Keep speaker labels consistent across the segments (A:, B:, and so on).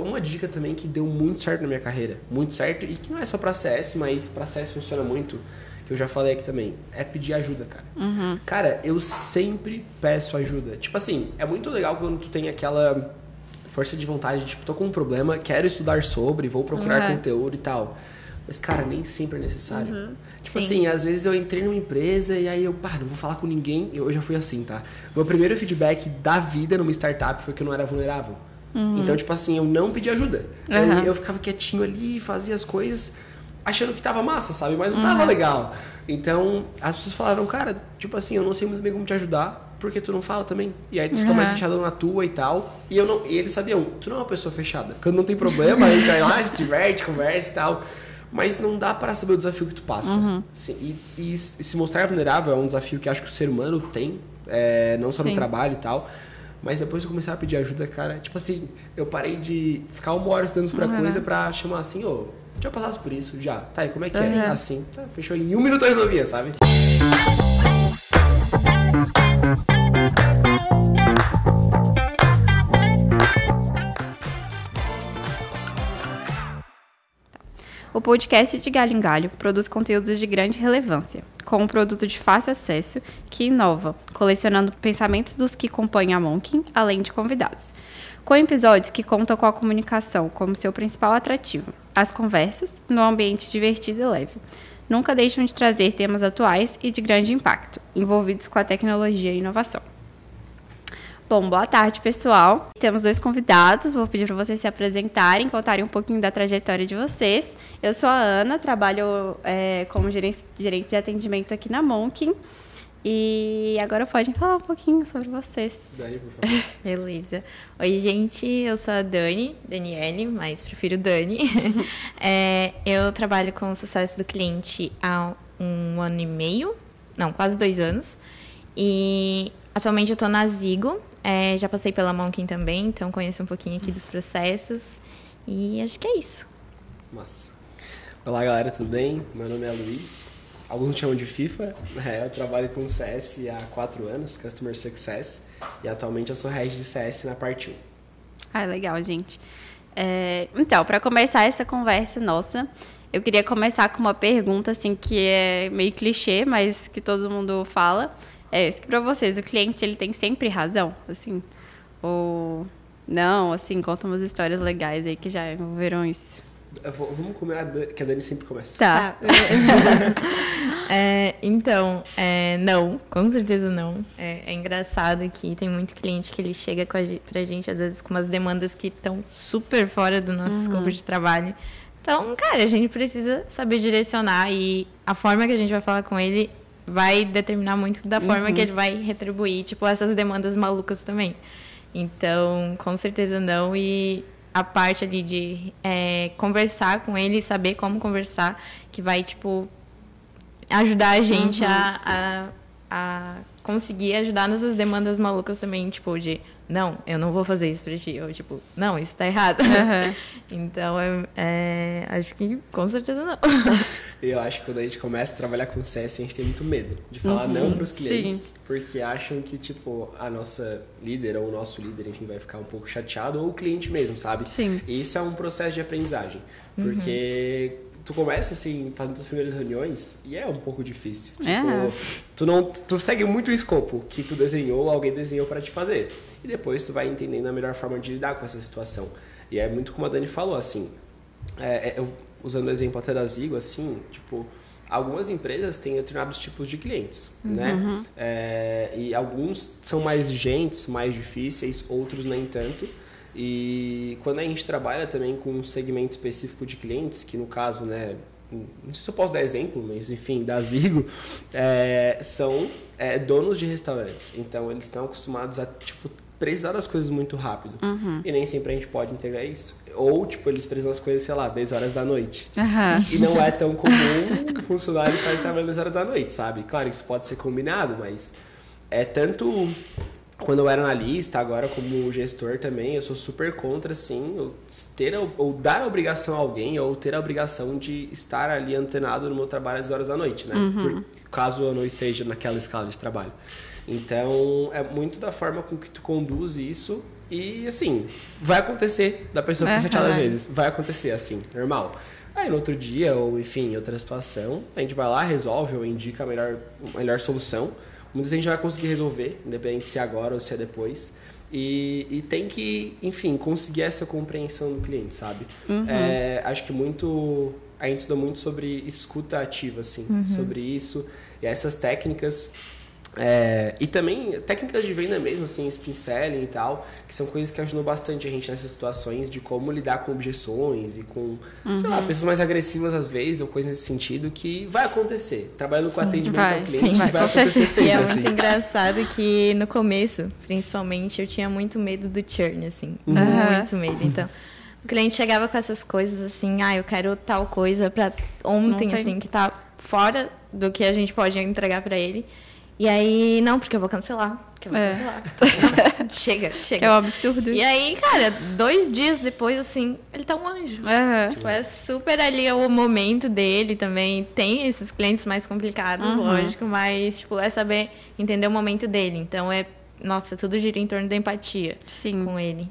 A: Uma dica também que deu muito certo na minha carreira, muito certo, e que não é só pra CS, mas pra CS funciona muito, que eu já falei aqui também, é pedir ajuda, cara.
B: Uhum.
A: Cara, eu sempre peço ajuda. Tipo assim, é muito legal quando tu tem aquela força de vontade, tipo, tô com um problema, quero estudar sobre, vou procurar
B: Uhum.
A: conteúdo e tal. Mas, cara, nem sempre é necessário.
B: Uhum.
A: Tipo
C: Sim.
A: assim, às vezes eu entrei numa empresa e aí eu, pá, não vou falar com ninguém. Eu já fui assim, tá? Meu primeiro feedback da vida numa startup foi que eu não era vulnerável. Então, tipo assim, eu não pedi ajuda. Eu-
B: Uhum.
A: Eu, ficava quietinho ali, fazia as coisas, achando que tava massa, sabe? Mas não tava legal. Então, as pessoas falaram, cara, tipo assim, eu não sei muito bem como te ajudar, porque tu não fala também. E aí tu fica mais
B: Uhum.
A: fechadão na tua e tal. E, eu não, e eles sabiam, tu não é uma pessoa fechada. Quando não tem problema, a gente vai lá, se diverte, conversa e tal. Mas não dá para saber o desafio que tu passa. Sim, e, e se mostrar vulnerável é um desafio que acho que o ser humano tem, é, não só no
B: Sim.
A: trabalho e tal. Mas depois eu comecei a pedir ajuda, cara. Tipo assim, eu parei de ficar uma hora estudando pra
B: Uhum.
A: coisa pra chamar assim, ô, já passasse por isso, já. Tá, e como é que é?
B: Uhum.
A: Assim, tá, fechou. Em um minuto eu resolvia, sabe?
B: O podcast de Galho em Galho produz conteúdos de grande relevância, com um produto de fácil acesso que inova, colecionando pensamentos dos que compõem a Monkin, além de convidados. Com episódios que contam com a comunicação como seu principal atrativo, as conversas, no ambiente divertido e leve. Nunca deixam de trazer temas atuais e de grande impacto, envolvidos com a tecnologia e inovação. Bom, boa tarde, pessoal. Temos dois convidados. Vou pedir para vocês se apresentarem, contarem um pouquinho da trajetória de vocês. Eu sou a Ana, trabalho é, como gerente, gerente de atendimento aqui na Monkin. E agora podem falar um pouquinho sobre vocês.
A: Dani, por favor.
C: Beleza. Oi, gente, eu sou a Dani, Daniele, mas prefiro Dani. É, eu trabalho com o sucesso do cliente há um ano e meio, não, quase dois anos. E atualmente eu estou na Zigo, é, já passei pela Monkin também, então conheço um pouquinho aqui dos processos. E acho que é isso.
A: Massa. Olá, galera, tudo bem? Meu nome é Luiz. Alguns chamam de FIFA. É, eu trabalho com CS há quatro anos, Customer Success. E atualmente eu sou head de CS na parte 1.
B: Ah, legal, gente. É, então, para começar essa conversa nossa, eu queria começar com uma pergunta assim que é meio clichê, mas que todo mundo fala. É, para vocês, o cliente ele tem sempre razão, assim, ou não, assim, conta umas histórias legais aí que já envolveram isso.
A: Vou- vamos combinar que a Dani sempre começa.
B: Tá.
C: É, então, é, não, com certeza não. É, é engraçado que tem muito cliente que ele chega com a, pra gente, às vezes, com umas demandas que estão super fora do nosso escopo de trabalho. Então, cara, a gente precisa saber direcionar e a forma que a gente vai falar com ele vai determinar muito da forma que ele vai retribuir, tipo, essas demandas malucas também. Então, com certeza não. E a parte ali de é, conversar com ele, saber como conversar, que vai, tipo, ajudar a gente a, a, a conseguir ajudar nessas demandas malucas também, tipo, de não, eu não vou fazer isso pra ti, ou tipo, não, isso tá errado.
B: Aham.
C: então, é, é, acho que com certeza não.
A: Eu acho que quando a gente começa a trabalhar com CS, a gente tem muito medo de falar não pros clientes, porque acham que, tipo, a nossa líder ou o nosso líder, enfim, vai ficar um pouco chateado, ou o cliente mesmo, sabe?
B: Sim.
A: E isso é um processo de aprendizagem, porque tu começa, assim, fazendo as primeiras reuniões, e é um pouco difícil. Tipo,
B: É.
A: tu não tu segue muito o escopo que tu desenhou, alguém desenhou para te fazer. E depois tu vai entendendo a melhor forma de lidar com essa situação. E é muito como a Dani falou, assim, é, é, eu, usando o exemplo até da Zigo, assim, tipo, algumas empresas têm determinados tipos de clientes, né? É, e alguns são mais exigentes, mais difíceis, outros nem tanto. E quando a gente trabalha também com um segmento específico de clientes, que no caso, né, não sei se eu posso dar exemplo, mas enfim, da Zigo, é, são é, donos de restaurantes. Então eles estão acostumados a tipo precisar das coisas muito rápido. E nem sempre a gente pode integrar isso. Ou, tipo, eles precisam das coisas, sei lá, 10 horas da noite.
B: Aham.
A: E não é tão comum o funcionário estar trabalhando 10 horas da noite, sabe? Claro que isso pode ser combinado, mas é tanto quando eu era analista, agora como gestor também, eu sou super contra, assim, ter ou dar a obrigação a alguém, ou ter a obrigação de estar ali antenado no meu trabalho às horas da noite, né? Por- caso eu não esteja naquela escala de trabalho. Então, é muito da forma com que tu conduz isso E assim, vai acontecer da pessoa ficar
B: Aham.
A: chateada às vezes. Vai acontecer assim, normal. Aí no outro dia, ou enfim, em outra situação, a gente vai lá, resolve ou indica a melhor, a melhor solução. Muitas vezes a gente vai conseguir resolver, independente se é agora ou se é depois. E, e tem que, enfim, conseguir essa compreensão do cliente, sabe? É, acho que muito. A gente estuda muito sobre escuta ativa, assim, sobre isso. E essas técnicas. É, e também técnicas de venda mesmo, assim, spin selling e tal, que são coisas que ajudam bastante a gente nessas situações de como lidar com objeções e com, sei lá, pessoas mais agressivas às vezes, ou coisas nesse sentido, que vai acontecer. Trabalhando com atendimento
B: vai,
A: ao cliente,
B: sim, vai,
A: vai, acontecer
B: certeza.
A: sempre,
C: E é
A: assim.
C: muito engraçado que no começo, principalmente, eu tinha muito medo do churn, assim.
B: Aham.
C: Muito medo. Então, o cliente chegava com essas coisas assim, ah, eu quero tal coisa pra ontem,
B: Não tem.
C: assim, que tá fora do que a gente pode entregar pra ele. E aí, não, porque eu vou cancelar. Porque eu vou
B: É.
C: cancelar. Não, chega, chega.
B: É um absurdo.
C: E aí, cara, dois dias depois, assim, ele tá um anjo. Tipo, é super ali o momento dele também. Tem esses clientes mais complicados,
B: Uhum.
C: lógico, mas, tipo, é saber entender o momento dele. Então, é, nossa, tudo gira em torno da empatia
B: Sim.
C: com ele.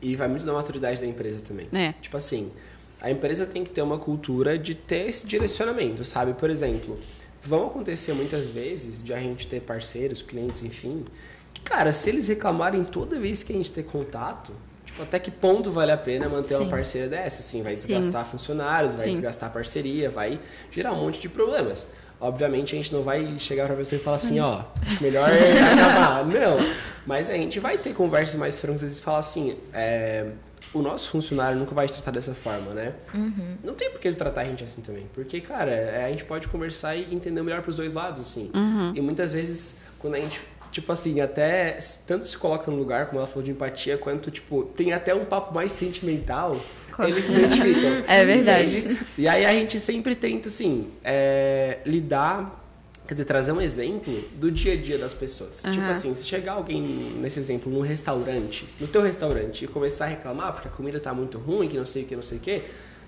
A: E vai muito da maturidade da empresa também.
B: É.
A: Tipo assim, a empresa tem que ter uma cultura de ter esse direcionamento, sabe? Por exemplo, vão acontecer muitas vezes de a gente ter parceiros, clientes, enfim, que, cara, se eles reclamarem toda vez que a gente ter contato, tipo, até que ponto vale a pena manter uma
C: Sim.
A: parceira dessa? Assim, vai
B: Sim.
A: desgastar funcionários, vai
B: Sim.
A: desgastar parceria, vai gerar um monte de problemas. Obviamente a gente não vai chegar pra pessoa e falar assim, ó, melhor acabar. Não. Mas a gente vai ter conversas mais francas e falar assim, é, o nosso funcionário nunca vai te tratar dessa forma, né? Não tem por que ele tratar a gente assim também. Porque, cara, é, a gente pode conversar e entender melhor pros dois lados, assim. E muitas vezes, quando a gente, tipo assim, até tanto se coloca no lugar, como ela falou de empatia, quanto, tipo, tem até um papo mais sentimental, eles se identificam.
B: É verdade.
A: E aí a gente sempre tenta, assim, é, lidar, quer dizer, trazer um exemplo do dia a dia das pessoas. Tipo
B: Aham.
A: assim, se chegar alguém, nesse exemplo, num restaurante, no teu restaurante, e começar a reclamar porque a comida tá muito ruim, que não sei o que, não sei o que,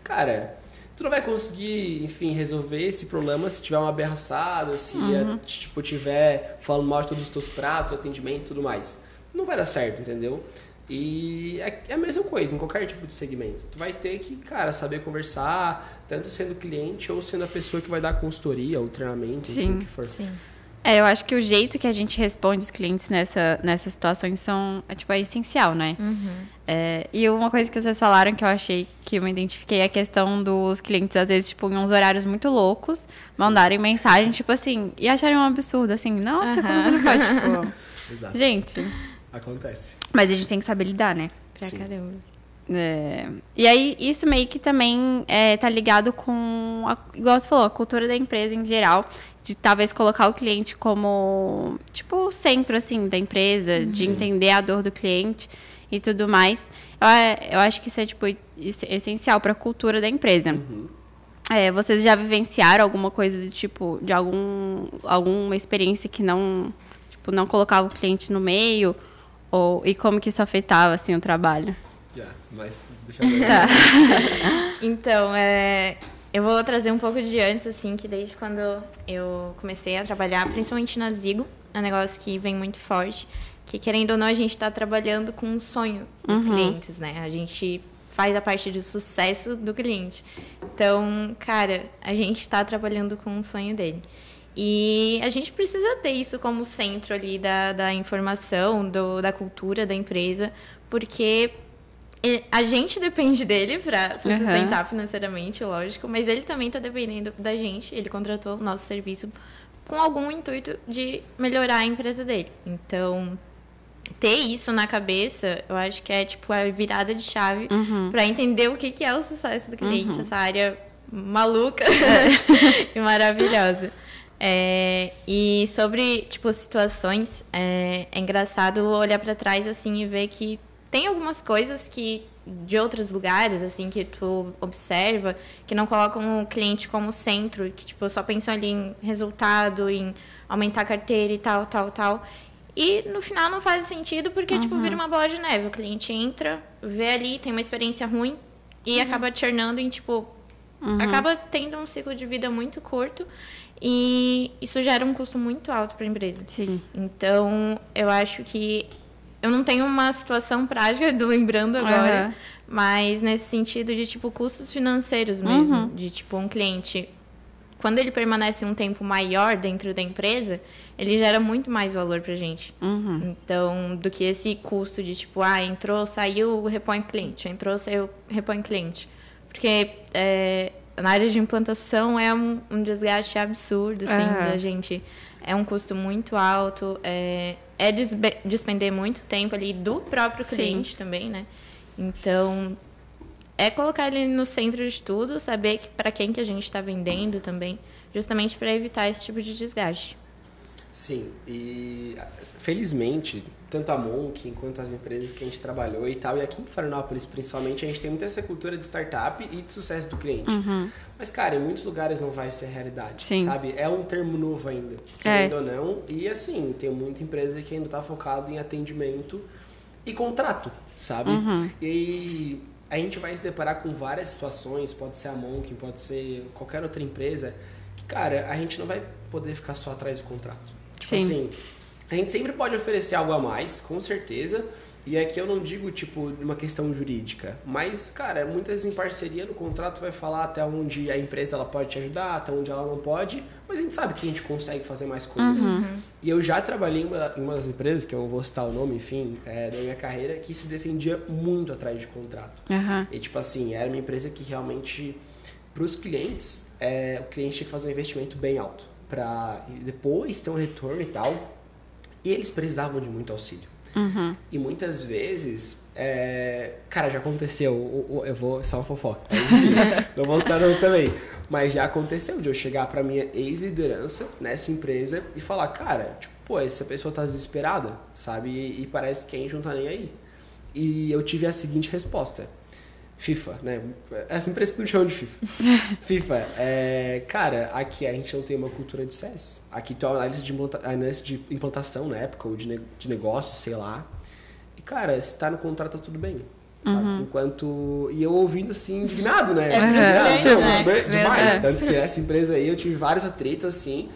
A: cara, tu não vai conseguir, enfim, resolver esse problema se tiver uma aberraçada, se
B: Uhum.
A: é, tipo, tiver falando mal de todos os teus pratos, atendimento e tudo mais. Não vai dar certo, entendeu? E é é a mesma coisa em qualquer tipo de segmento. Tu vai ter que, cara, saber conversar, tanto sendo cliente ou sendo a pessoa que vai dar consultoria ou treinamento, enfim,
B: Sim.
A: o que for.
C: Sim.
B: É, eu acho que o jeito que a gente responde os clientes nessa, nessas situações são, é, tipo, é essencial, né? É, e uma coisa que vocês falaram que eu achei que eu me identifiquei é a questão dos clientes, às vezes, tipo, em uns horários muito loucos, mandarem mensagem, tipo assim, e acharem um absurdo, assim, nossa, como você não pode, tipo...
A: Exato.
B: Gente,
A: Acontece.
B: mas a gente tem que saber lidar, né?
C: Pra
A: Sim.
C: caramba.
B: É, E aí, isso meio que também é, tá ligado com, a, igual você falou, a cultura da empresa em geral, de talvez colocar o cliente como, tipo, o centro, assim, da empresa, de entender a dor do cliente e tudo mais. Eu, eu acho que isso é, tipo, es- essencial para a cultura da empresa. É, vocês já vivenciaram alguma coisa do tipo, de algum, alguma experiência que não, tipo, não colocava o cliente no meio? Ou, e como que isso afetava, assim, o trabalho?
A: Já, mas deixa eu ver.
B: Tá.
C: Então, é, eu vou trazer um pouco de antes, assim, que desde quando eu comecei a trabalhar, principalmente na Zigo, é um negócio que vem muito forte, que querendo ou não, a gente está trabalhando com um sonho dos clientes, né? A gente faz a parte do sucesso do cliente. Então, cara, a gente está trabalhando com o sonho dele. E a gente precisa ter isso como centro ali da, da informação, do, da cultura da empresa, porque a gente depende dele para se sustentar financeiramente, lógico, mas ele também está dependendo da gente. Ele contratou o nosso serviço com algum intuito de melhorar a empresa dele. Então, ter isso na cabeça, eu acho que é tipo a virada de chave para entender o que que é o sucesso do cliente, essa área maluca e maravilhosa. É, e sobre tipo situações, é, é engraçado olhar para trás assim e ver que tem algumas coisas que de outros lugares assim que tu observa que não colocam o cliente como centro, que tipo só pensam ali em resultado, em aumentar a carteira e tal, tal, tal. E no final não faz sentido porque tipo vira uma bola de neve. O cliente entra, vê ali, tem uma experiência ruim e acaba churnando em tipo acaba tendo um ciclo de vida muito curto e isso gera um custo muito alto para a empresa.
B: Sim.
C: Então, eu acho que eu não tenho uma situação prática, do lembrando agora, uhum. mas nesse sentido de, tipo, custos financeiros mesmo. Uhum. De, tipo, um cliente, quando ele permanece um tempo maior dentro da empresa, ele gera muito mais valor pra gente. Uhum. Então, do que esse custo de, tipo, ah, entrou, saiu, repõe cliente. Entrou, saiu, repõe cliente. Porque é, na área de implantação é um, um desgaste absurdo, assim, uhum. da gente. É um custo muito alto, é, é despender muito tempo ali do próprio cliente Sim. também, né? Então, é colocar ele no centro de tudo, saber para quem que a gente está vendendo também, justamente para evitar esse tipo de desgaste.
A: Sim, e felizmente, tanto a Monk quanto as empresas que a gente trabalhou e tal, e aqui em Florianópolis principalmente, a gente tem muita essa cultura de startup e de sucesso do cliente. Uhum. Mas, cara, em muitos lugares não vai ser realidade, Sim. sabe? É um termo novo ainda, querendo é. ou não. E, assim, tem muita empresa que ainda está focada em atendimento e contrato, sabe? Uhum. E a gente vai se deparar com várias situações, pode ser a Monk, pode ser qualquer outra empresa, que, cara, a gente não vai poder ficar só atrás do contrato. Tipo Sim. assim, a gente sempre pode oferecer algo a mais, com certeza. E aqui eu não digo, tipo, uma questão jurídica. Mas, cara, muitas vezes em parceria no contrato vai falar até onde a empresa ela pode te ajudar, até onde ela não pode. Mas a gente sabe que a gente consegue fazer mais coisas. Uhum. E eu já trabalhei em uma, em uma das empresas, que eu não vou citar o nome, enfim, é, da minha carreira, que se defendia muito atrás de contrato. Uhum. E, tipo assim, era uma empresa que realmente, para os clientes, é, o cliente tinha que fazer um investimento bem alto para depois ter um retorno e tal. E eles precisavam de muito auxílio. Uhum. E muitas vezes, é... cara, já aconteceu, eu vou, só uma fofoca, não vou citar nomes também, mas já aconteceu de eu chegar para minha ex-liderança nessa empresa e falar, cara, tipo, pô, essa pessoa tá desesperada, sabe? E, e parece que quem não tá nem aí. E eu tive a seguinte resposta. FIFA, né? Essa empresa não chama de FIFA. FIFA, é, cara, aqui a gente não tem uma cultura de CS. Aqui tem uma análise de, análise de implantação na época, ou de, ne de negócio, sei lá. E, cara, se tá no contrato, tá tudo bem. Sabe? Uhum. Enquanto. E eu ouvindo assim, indignado, né? É, indignado, né? Demais. Tanto que essa empresa aí eu tive vários atritos assim.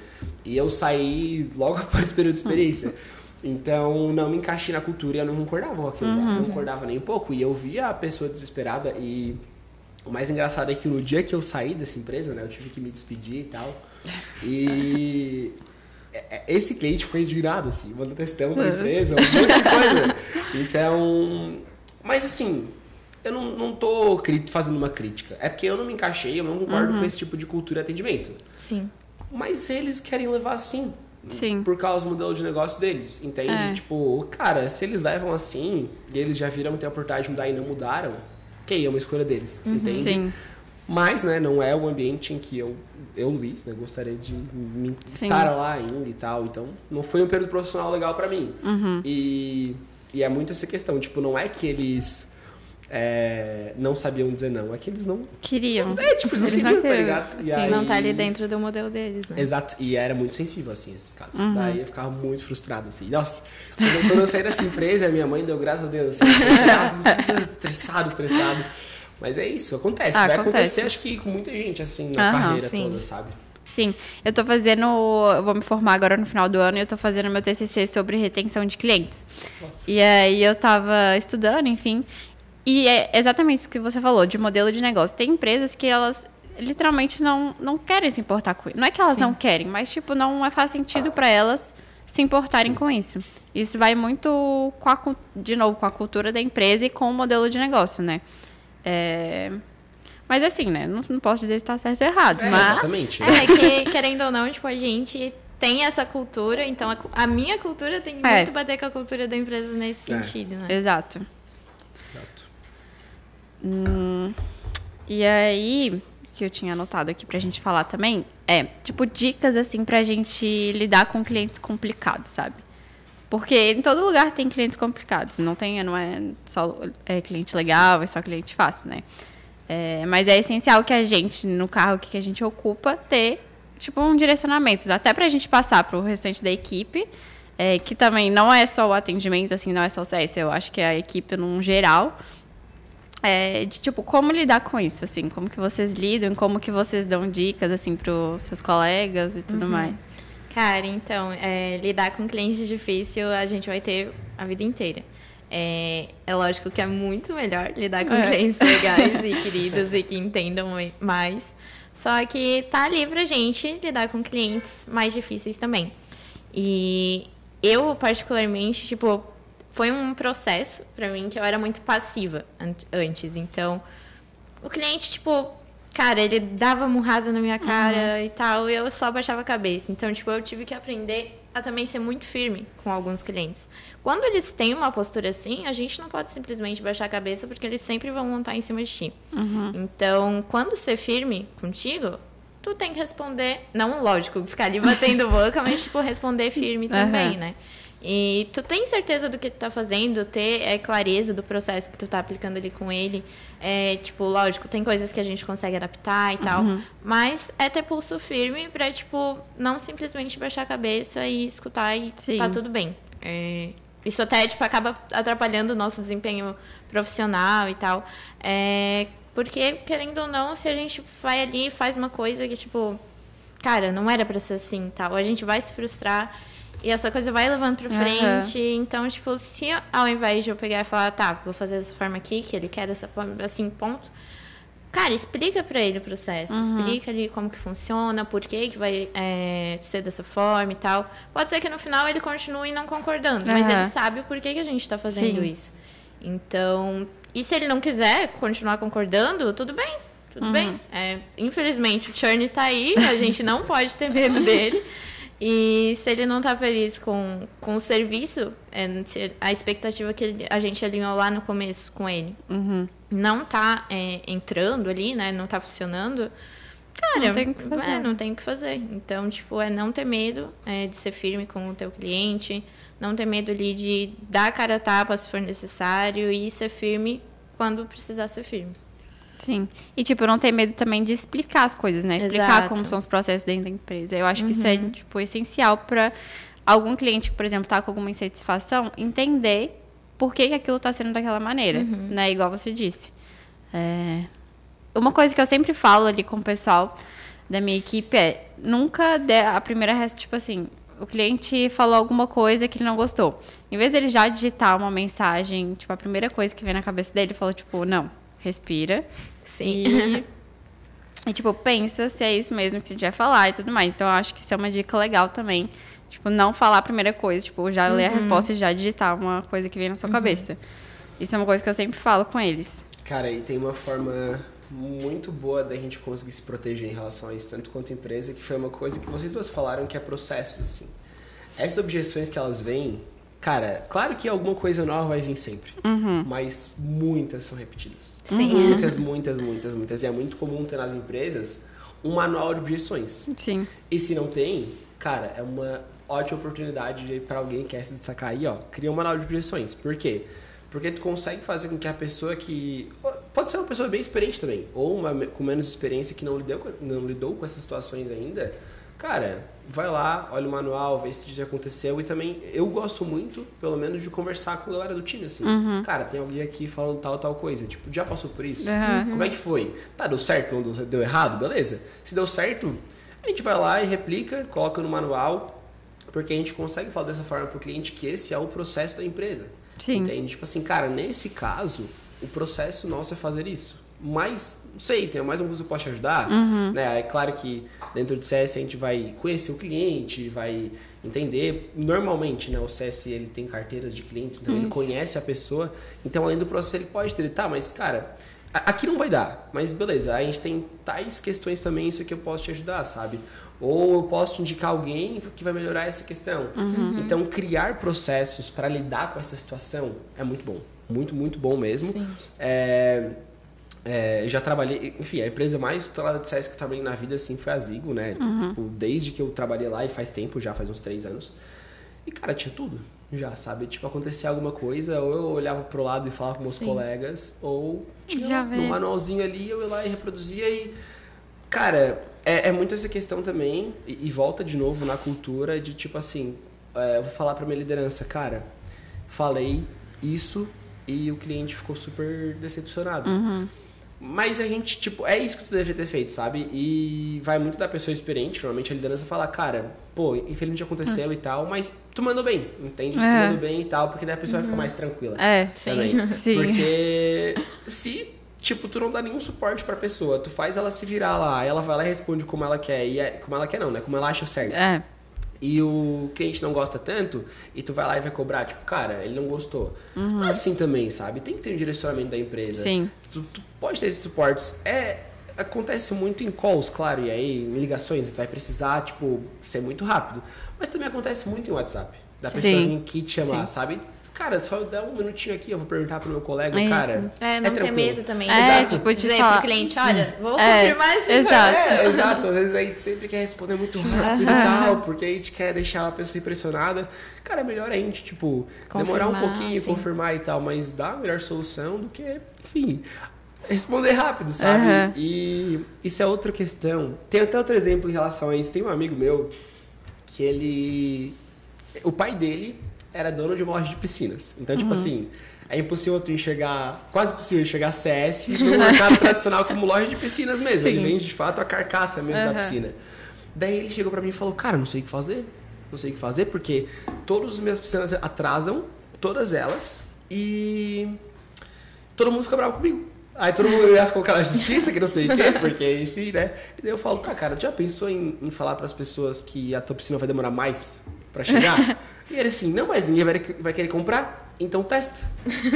A: E eu saí logo após o período de experiência. Então, não me encaixei na cultura e eu não concordava com aquilo. Uhum. Não concordava nem um pouco. E eu via a pessoa desesperada e... O mais engraçado é que no dia que eu saí dessa empresa, né? Eu tive que me despedir e tal. E... É, é, esse cliente ficou indignado, assim. Mandou testão pra empresa, um monte de coisa. Então... Mas, assim... Eu não, não tô fazendo uma crítica. É porque eu não me encaixei, eu não concordo uhum. com esse tipo de cultura e atendimento.
C: Sim.
A: Mas eles querem levar assim.
B: Sim.
A: por causa do modelo de negócio deles, entende? É. Tipo, cara, se eles levam assim e eles já viram ter a oportunidade de mudar e não mudaram, ok, é uma escolha deles, uhum. entende? Sim. Mas, né, não é o ambiente em que eu, eu Luiz, né, gostaria de me estar lá ainda e tal. Então, não foi um período profissional legal para mim. Uhum. E, e é muito essa questão, tipo, não é que eles é, não sabiam dizer não. É que eles não.
B: Queriam.
A: É, tipo, eles, eles não queriam, tá ligado?
C: E Sim, aí... não tá ali dentro do modelo deles, né?
A: Exato. E era muito sensível, assim, esses casos. Uhum. Daí eu ficava muito frustrado, assim. Nossa, quando eu, quando eu saí dessa empresa, minha mãe deu graças a Deus, assim. estressado, estressado. Mas é isso, acontece. Ah, Vai acontece. acontecer, acho que com muita gente, assim, na uhum, carreira sim. toda, sabe?
B: Sim, eu tô fazendo. Eu vou me formar agora no final do ano e eu tô fazendo meu TCC sobre retenção de clientes. Nossa. E aí eu tava estudando, enfim, e é exatamente isso que você falou, de modelo de negócio. Tem empresas que elas literalmente não, não querem se importar com isso. Não é que elas Sim. não querem, mas tipo, não é faz sentido para elas se importarem Sim. com isso. Isso vai muito, com a, de novo, com a cultura da empresa e com o modelo de negócio, né? É... Mas assim, né? Não, não posso dizer se está certo ou errado. É, mas...
A: Exatamente.
C: É, que, querendo ou não, tipo, a gente tem essa cultura, então a, a minha cultura tem é. muito bater com a cultura da empresa nesse é. sentido, né?
B: Exato. Hum, e aí, que eu tinha anotado aqui pra gente falar também, é, tipo, dicas, assim, pra gente lidar com clientes complicados, sabe? Porque em todo lugar tem clientes complicados. Não tem, não é só é cliente legal, é só cliente fácil, né? É, mas é essencial que a gente, no carro que a gente ocupa, ter, tipo, um direcionamento. Até pra gente passar pro restante da equipe, é, que também não é só o atendimento, assim, não é só o CS, eu acho que é a equipe num geral é, de tipo como lidar com isso assim como que vocês lidam como que vocês dão dicas assim para os seus colegas e tudo uhum. mais
C: cara então é, lidar com clientes difícil a gente vai ter a vida inteira. É, é lógico que é muito melhor lidar com
B: É.
C: clientes legais e queridos e que entendam mais. Só que tá ali pra gente lidar com clientes mais difíceis também. E eu, particularmente, tipo, foi um processo pra mim que eu era muito passiva an- antes. Então, o cliente, tipo, cara, ele dava murrada na minha cara e tal, e eu só baixava a cabeça. Então, tipo, eu tive que aprender a também ser muito firme com alguns clientes. Quando eles têm uma postura assim, a gente não pode simplesmente baixar a cabeça porque eles sempre vão montar em cima de ti. Então, quando ser firme contigo, tu tem que responder, não lógico, ficar ali batendo boca, mas tipo responder firme também,
B: Aham.
C: né? E tu tem certeza do que tu tá fazendo, ter é, clareza do processo que tu tá aplicando ali com ele. É, tipo, lógico, tem coisas que a gente consegue adaptar e tal. Mas é ter pulso firme pra, tipo, não simplesmente baixar a cabeça e escutar e
B: Sim.
C: tá tudo bem. É, isso até, tipo, acaba atrapalhando o nosso desempenho profissional e tal. É, porque, querendo ou não, se a gente vai ali e faz uma coisa que, tipo, cara, não era pra ser assim e tal, a gente vai se frustrar e essa coisa vai levando pra frente. Então, tipo, se ao invés de eu pegar e falar, tá, vou fazer dessa forma aqui, que ele quer dessa forma, assim, ponto. Cara, explica pra ele o processo, explica ali como que funciona, por que que vai é, ser dessa forma e tal. Pode ser que no final ele continue não concordando, mas
B: Aham.
C: ele sabe o porquê que a gente tá fazendo
B: Sim.
C: isso. Então, e se ele não quiser continuar concordando, tudo bem, tudo
B: Uhum.
C: bem. É, infelizmente o churn tá aí, a gente não pode ter medo dele. E se ele não tá feliz com, com o serviço, é, a expectativa que ele- a gente alinhou lá no começo com ele
B: Uhum.
C: não tá é, entrando ali, né? Não tá funcionando. Cara,
B: Não tem o que fazer.
C: é, não tem o que fazer. Então, tipo, é não ter medo é, de ser firme com o teu cliente, não ter medo ali de dar a cara a tapa se for necessário e ser firme quando precisar ser firme.
B: Sim. E, tipo, não ter medo também de explicar as coisas, né? Explicar
C: Exato. Uhum.
B: como são os processos dentro da empresa. Eu acho que isso é, tipo, essencial para algum cliente que, por exemplo, tá com alguma insatisfação, entender por que, que aquilo tá sendo daquela maneira,
C: Uhum.
B: né? Igual você disse. É... Uma coisa que eu sempre falo ali com o pessoal da minha equipe é nunca dê a primeira res- tipo assim, o cliente falou alguma coisa que ele não gostou. Em vez dele já digitar uma mensagem, tipo, a primeira coisa que vem na cabeça dele, ele falou, tipo, não, respira. E, e, tipo, pensa se é isso mesmo que você vai falar e tudo mais. Então, eu acho que isso é uma dica legal também. Tipo, não falar a primeira coisa. Tipo, já ler a resposta e já digitar uma coisa que vem na sua cabeça. Isso é uma coisa que eu sempre falo com eles.
A: Cara, e tem uma forma muito boa da gente conseguir se proteger em relação a isso, tanto quanto empresa, que foi uma coisa que vocês duas falaram que é processo, assim. Essas objeções que elas vêm, cara, claro que alguma coisa nova vai vir sempre, mas muitas são repetidas.
C: Sim.
A: Muitas, muitas, muitas, muitas. E é muito comum ter nas empresas um manual de objeções.
B: Sim.
A: E se não tem, cara, é uma ótima oportunidade para alguém que quer se destacar aí, ó, cria um manual de objeções. Por quê? Porque tu consegue fazer com que a pessoa que pode ser uma pessoa bem experiente também, ou uma com menos experiência que não lidou não lidou com essas situações ainda, cara, vai lá, olha o manual, vê se isso já aconteceu e também eu gosto muito, pelo menos de conversar com a galera do time assim. Cara, tem alguém aqui falando tal tal coisa, tipo, já passou por isso?
B: Aham.
A: Como é que foi? Tá, deu certo, não deu, deu errado? Beleza. Se deu certo, a gente vai lá e replica, coloca no manual, porque a gente consegue falar dessa forma pro cliente que esse é o processo da empresa.
B: Sim.
A: Entende? Tipo assim, cara, nesse caso, o processo nosso é fazer isso. Mas, não sei, tem mais alguma coisa que eu posso te ajudar? Né? É claro que dentro do CS a gente vai conhecer o cliente, vai entender. Normalmente, né, o CS ele tem carteiras de clientes, então ele
B: Isso.
A: conhece a pessoa. Então, além do processo, ele pode ter, tá, mas, cara, aqui não vai dar. Mas beleza, a gente tem tais questões também, isso aqui eu posso te ajudar, sabe? Ou eu posso te indicar alguém que vai melhorar essa questão. Então, criar processos para lidar com essa situação é muito bom. Muito, muito bom mesmo.
C: Sim.
A: É, é, já trabalhei, enfim, a empresa mais estourada de CS que trabalhei na vida assim foi a Zigo, né? Tipo, desde que eu trabalhei lá e faz tempo, já faz uns três anos. E, cara, tinha tudo. Já, sabe? Tipo, acontecia alguma coisa, ou eu olhava pro lado e falava com meus
C: Sim.
A: colegas, ou tinha no manualzinho ali, eu ia lá e reproduzia e. Cara, é, é muito essa questão também, e, e volta de novo na cultura de tipo assim, é, eu vou falar pra minha liderança, cara, falei isso e o cliente ficou super decepcionado. Mas a gente, tipo, é isso que tu deveria ter feito, sabe? E vai muito da pessoa experiente, normalmente a liderança fala, cara, pô, infelizmente aconteceu Nossa. e tal, mas tu mandou bem, entende? É. Tu mandou bem e tal, porque daí a pessoa uhum. vai ficar mais tranquila.
B: É,
A: também.
B: sim.
A: Porque se tipo, tu não dá nenhum suporte pra pessoa. Tu faz ela se virar lá, ela vai lá e responde como ela quer. E é, como ela quer não, né? Como ela acha certo.
B: É.
A: E o cliente não gosta tanto, e tu vai lá e vai cobrar, tipo, cara, ele não gostou. Uhum. assim também, sabe? Tem que ter um direcionamento da empresa.
B: Sim.
A: Tu, tu pode ter esses suportes. É, acontece muito em calls, claro, e aí em ligações, tu vai precisar, tipo, ser muito rápido. Mas também acontece muito em WhatsApp. Da pessoa Sim. vir aqui te chamar, Sim. sabe? Cara, só dá um minutinho aqui, eu vou perguntar pro meu colega, é cara.
C: É, não é ter medo também.
B: É, exato. tipo, dizer
C: falar, pro cliente, olha, vou é, confirmar esse
B: exato.
A: É, exato. Às vezes a gente sempre quer responder muito rápido e tal, porque a gente quer deixar a pessoa impressionada. Cara, é melhor a gente, tipo, confirmar, demorar um pouquinho, e confirmar e tal, mas dar a melhor solução do que, enfim, responder rápido, sabe? Uhum. E isso é outra questão. Tem até outro exemplo em relação a isso. Tem um amigo meu que ele. O pai dele era dono de uma loja de piscinas. Então, tipo uhum. assim, é impossível tu enxergar, quase possível enxergar CS no mercado tradicional como loja de piscinas mesmo. Sim. Ele vende de fato a carcaça mesmo uhum. da piscina. Daí ele chegou para mim e falou: Cara, não sei o que fazer. Não sei o que fazer porque todas as minhas piscinas atrasam, todas elas, e todo mundo fica bravo comigo. Aí todo mundo ameaça colocar na justiça, que não sei o quê, porque, enfim, né? E daí eu falo, tá, cara, já pensou em, em falar para as pessoas que a tua piscina vai demorar mais para chegar? E ele assim, não, mas ninguém vai, vai querer comprar, então testa.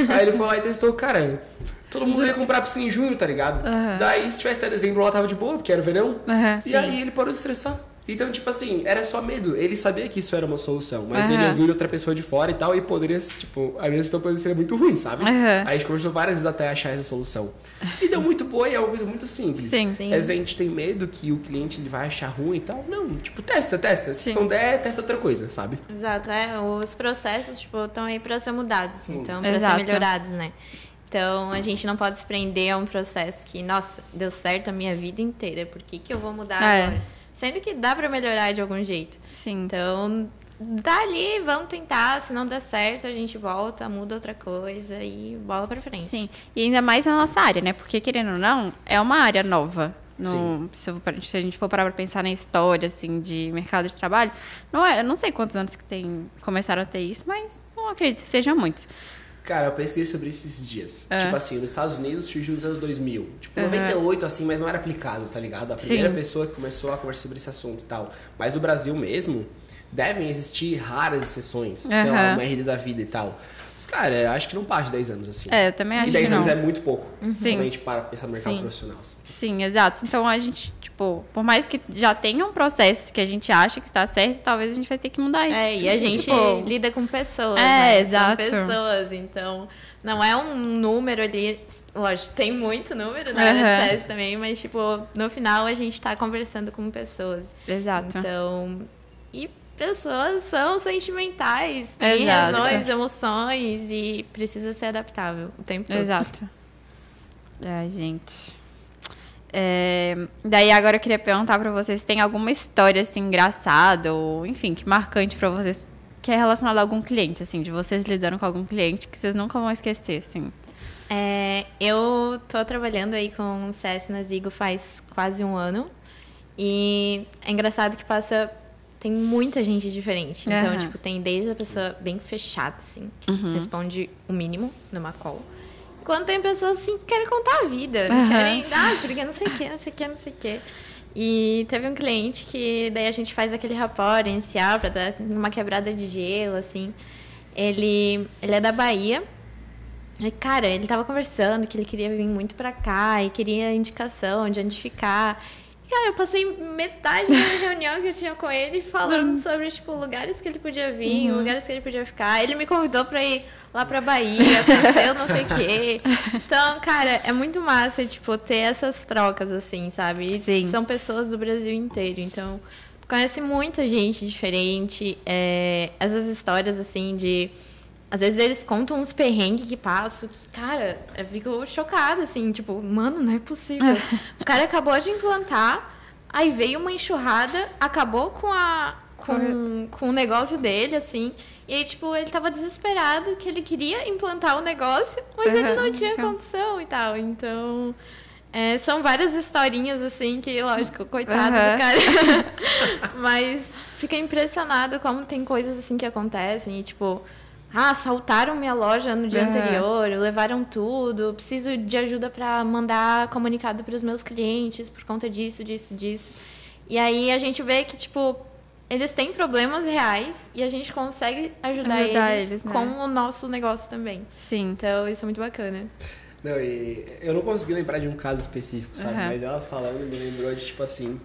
A: Aí ele foi lá e testou, cara. Todo mundo ia comprar piscina em junho, tá ligado? Uhum. Daí, se tivesse até dezembro lá, tava de boa, porque era verão.
B: Uhum,
A: e sim. aí ele parou de estressar. Então, tipo assim, era só medo. Ele sabia que isso era uma solução, mas uhum. ele ouviu outra pessoa de fora e tal, e poderia, tipo, a minha situação poderia ser muito ruim, sabe? Uhum. Aí a gente conversou várias vezes até achar essa solução. E deu muito boa e é uma coisa muito simples.
B: Sim, sim.
A: Vezes a gente tem medo que o cliente ele vai achar ruim e tal. Não, tipo, testa, testa. Se sim. não der, testa outra coisa, sabe?
C: Exato, é. Os processos, tipo, estão aí para ser mudados, então, para ser melhorados, né? Então, a gente não pode se prender a um processo que, nossa, deu certo a minha vida inteira, por que, que eu vou mudar é. agora? Sempre que dá para melhorar de algum jeito.
B: Sim.
C: Então, dá ali, vamos tentar. Se não der certo, a gente volta, muda outra coisa e bola para frente.
B: Sim. E ainda mais na nossa área, né? Porque, querendo ou não, é uma área nova. No, se, se, a gente for parar para pensar na história assim de mercado de trabalho, não é, eu não sei quantos anos que tem começaram a ter isso, mas não acredito que seja muitos.
A: Cara, eu pesquisei sobre isso esses dias. É. Tipo assim, nos Estados Unidos surgiu nos anos 2000. Tipo, uhum. 98, assim, mas não era aplicado, tá ligado? A primeira Sim. pessoa que começou a conversar sobre esse assunto e tal. Mas no Brasil mesmo, devem existir raras exceções. Uhum. Sei lá, uma RD da vida e tal. Mas, cara, acho que não passa de 10 anos, assim.
B: É, eu também acho
A: e 10
B: que
A: anos
B: não.
A: é muito pouco.
B: Uhum. Sim.
A: Realmente para pensar no mercado Sim. profissional, assim.
B: Sim, exato. Então, a gente, tipo, por mais que já tenha um processo que a gente acha que está certo, talvez a gente vai ter que mudar isso.
C: É, e a gente tipo... lida com pessoas,
B: É,
C: né?
B: exato.
C: São pessoas, então... Não é um número ali... Lógico, tem muito número na né, uhum. também, mas, tipo, no final a gente está conversando com pessoas.
B: Exato.
C: Então... E pessoas são sentimentais, têm Exato. razões, emoções e precisa ser adaptável o tempo todo.
B: Exato. Ai, gente. É, daí agora eu queria perguntar para vocês se tem alguma história assim engraçada ou enfim que marcante para vocês que é relacionada a algum cliente assim de vocês lidando com algum cliente que vocês nunca vão esquecer assim.
C: É, eu tô trabalhando aí com CS na Zigo faz quase um ano e é engraçado que passa tem muita gente diferente. Então, uhum. tipo, tem desde a pessoa bem fechada, assim, que uhum. responde o mínimo numa call. Quando tem pessoas assim que querem contar a vida, uhum. querem, ah, porque não sei o que, não sei o que, não sei o que. E teve um cliente que daí a gente faz aquele rapport inicial para dar uma quebrada de gelo, assim. Ele, ele é da Bahia. E, cara, ele tava conversando que ele queria vir muito para cá e queria indicação de onde ficar. Cara, eu passei metade da reunião que eu tinha com ele falando uhum. sobre, tipo, lugares que ele podia vir, uhum. lugares que ele podia ficar. Ele me convidou pra ir lá pra Bahia, conhecer não sei o quê. Então, cara, é muito massa, tipo, ter essas trocas, assim, sabe? E
B: Sim.
C: São pessoas do Brasil inteiro, então... Conhece muita gente diferente. É, essas histórias, assim, de... Às vezes eles contam uns perrengues que passam, que, cara, eu fico chocada, assim, tipo, mano, não é possível. o cara acabou de implantar, aí veio uma enxurrada, acabou com a. Com, com o negócio dele, assim. E aí, tipo, ele tava desesperado que ele queria implantar o negócio, mas uhum, ele não tinha condição e tal. Então, É, são várias historinhas, assim, que, lógico, coitado
B: Aham.
C: do cara. Mas fica impressionado como tem coisas assim que acontecem. E, tipo, ah, assaltaram minha loja no dia
B: Aham.
C: anterior, levaram tudo, preciso de ajuda para mandar comunicado para os meus clientes por conta disso, disso, disso. E aí a gente vê que, tipo, eles têm problemas reais e a gente consegue ajudar,
B: Ajudar
C: eles,
B: eles, né?
C: com o nosso negócio também.
B: Sim.
C: Então, isso é muito bacana.
A: Não, e eu não consegui lembrar de um caso específico, sabe?
B: Aham.
A: Mas ela falando me lembrou de, tipo assim,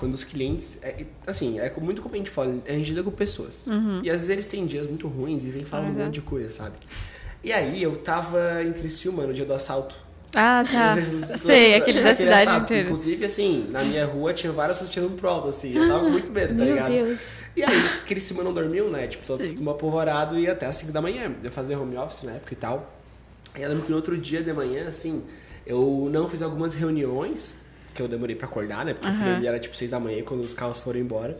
A: quando os clientes. é- assim, é muito como a gente fala, a gente lida com pessoas. E às vezes eles têm dias muito ruins e vem falando um
B: Uhum.
A: monte de coisa, sabe? E aí eu tava em Criciúma no dia do assalto.
B: Ah, tá.
A: Vezes-
B: Sei, aquele da cidade
A: assalto.
B: inteira.
A: Inclusive, assim, na minha rua tinha várias pessoas tirando prova, assim. Eu tava com muito medo, tá
C: Meu
A: ligado?
C: Deus.
A: E aí, Criciúma não dormiu, né? Tipo,
B: Sim.
A: mundo apavorado e até às 5 da manhã. Eu fazia home office na época e tal. E eu lembro que no outro dia de manhã, assim, eu não fiz algumas reuniões, que eu demorei pra acordar, né? Porque eu fui dormir era tipo 6 da manhã, quando os carros foram embora.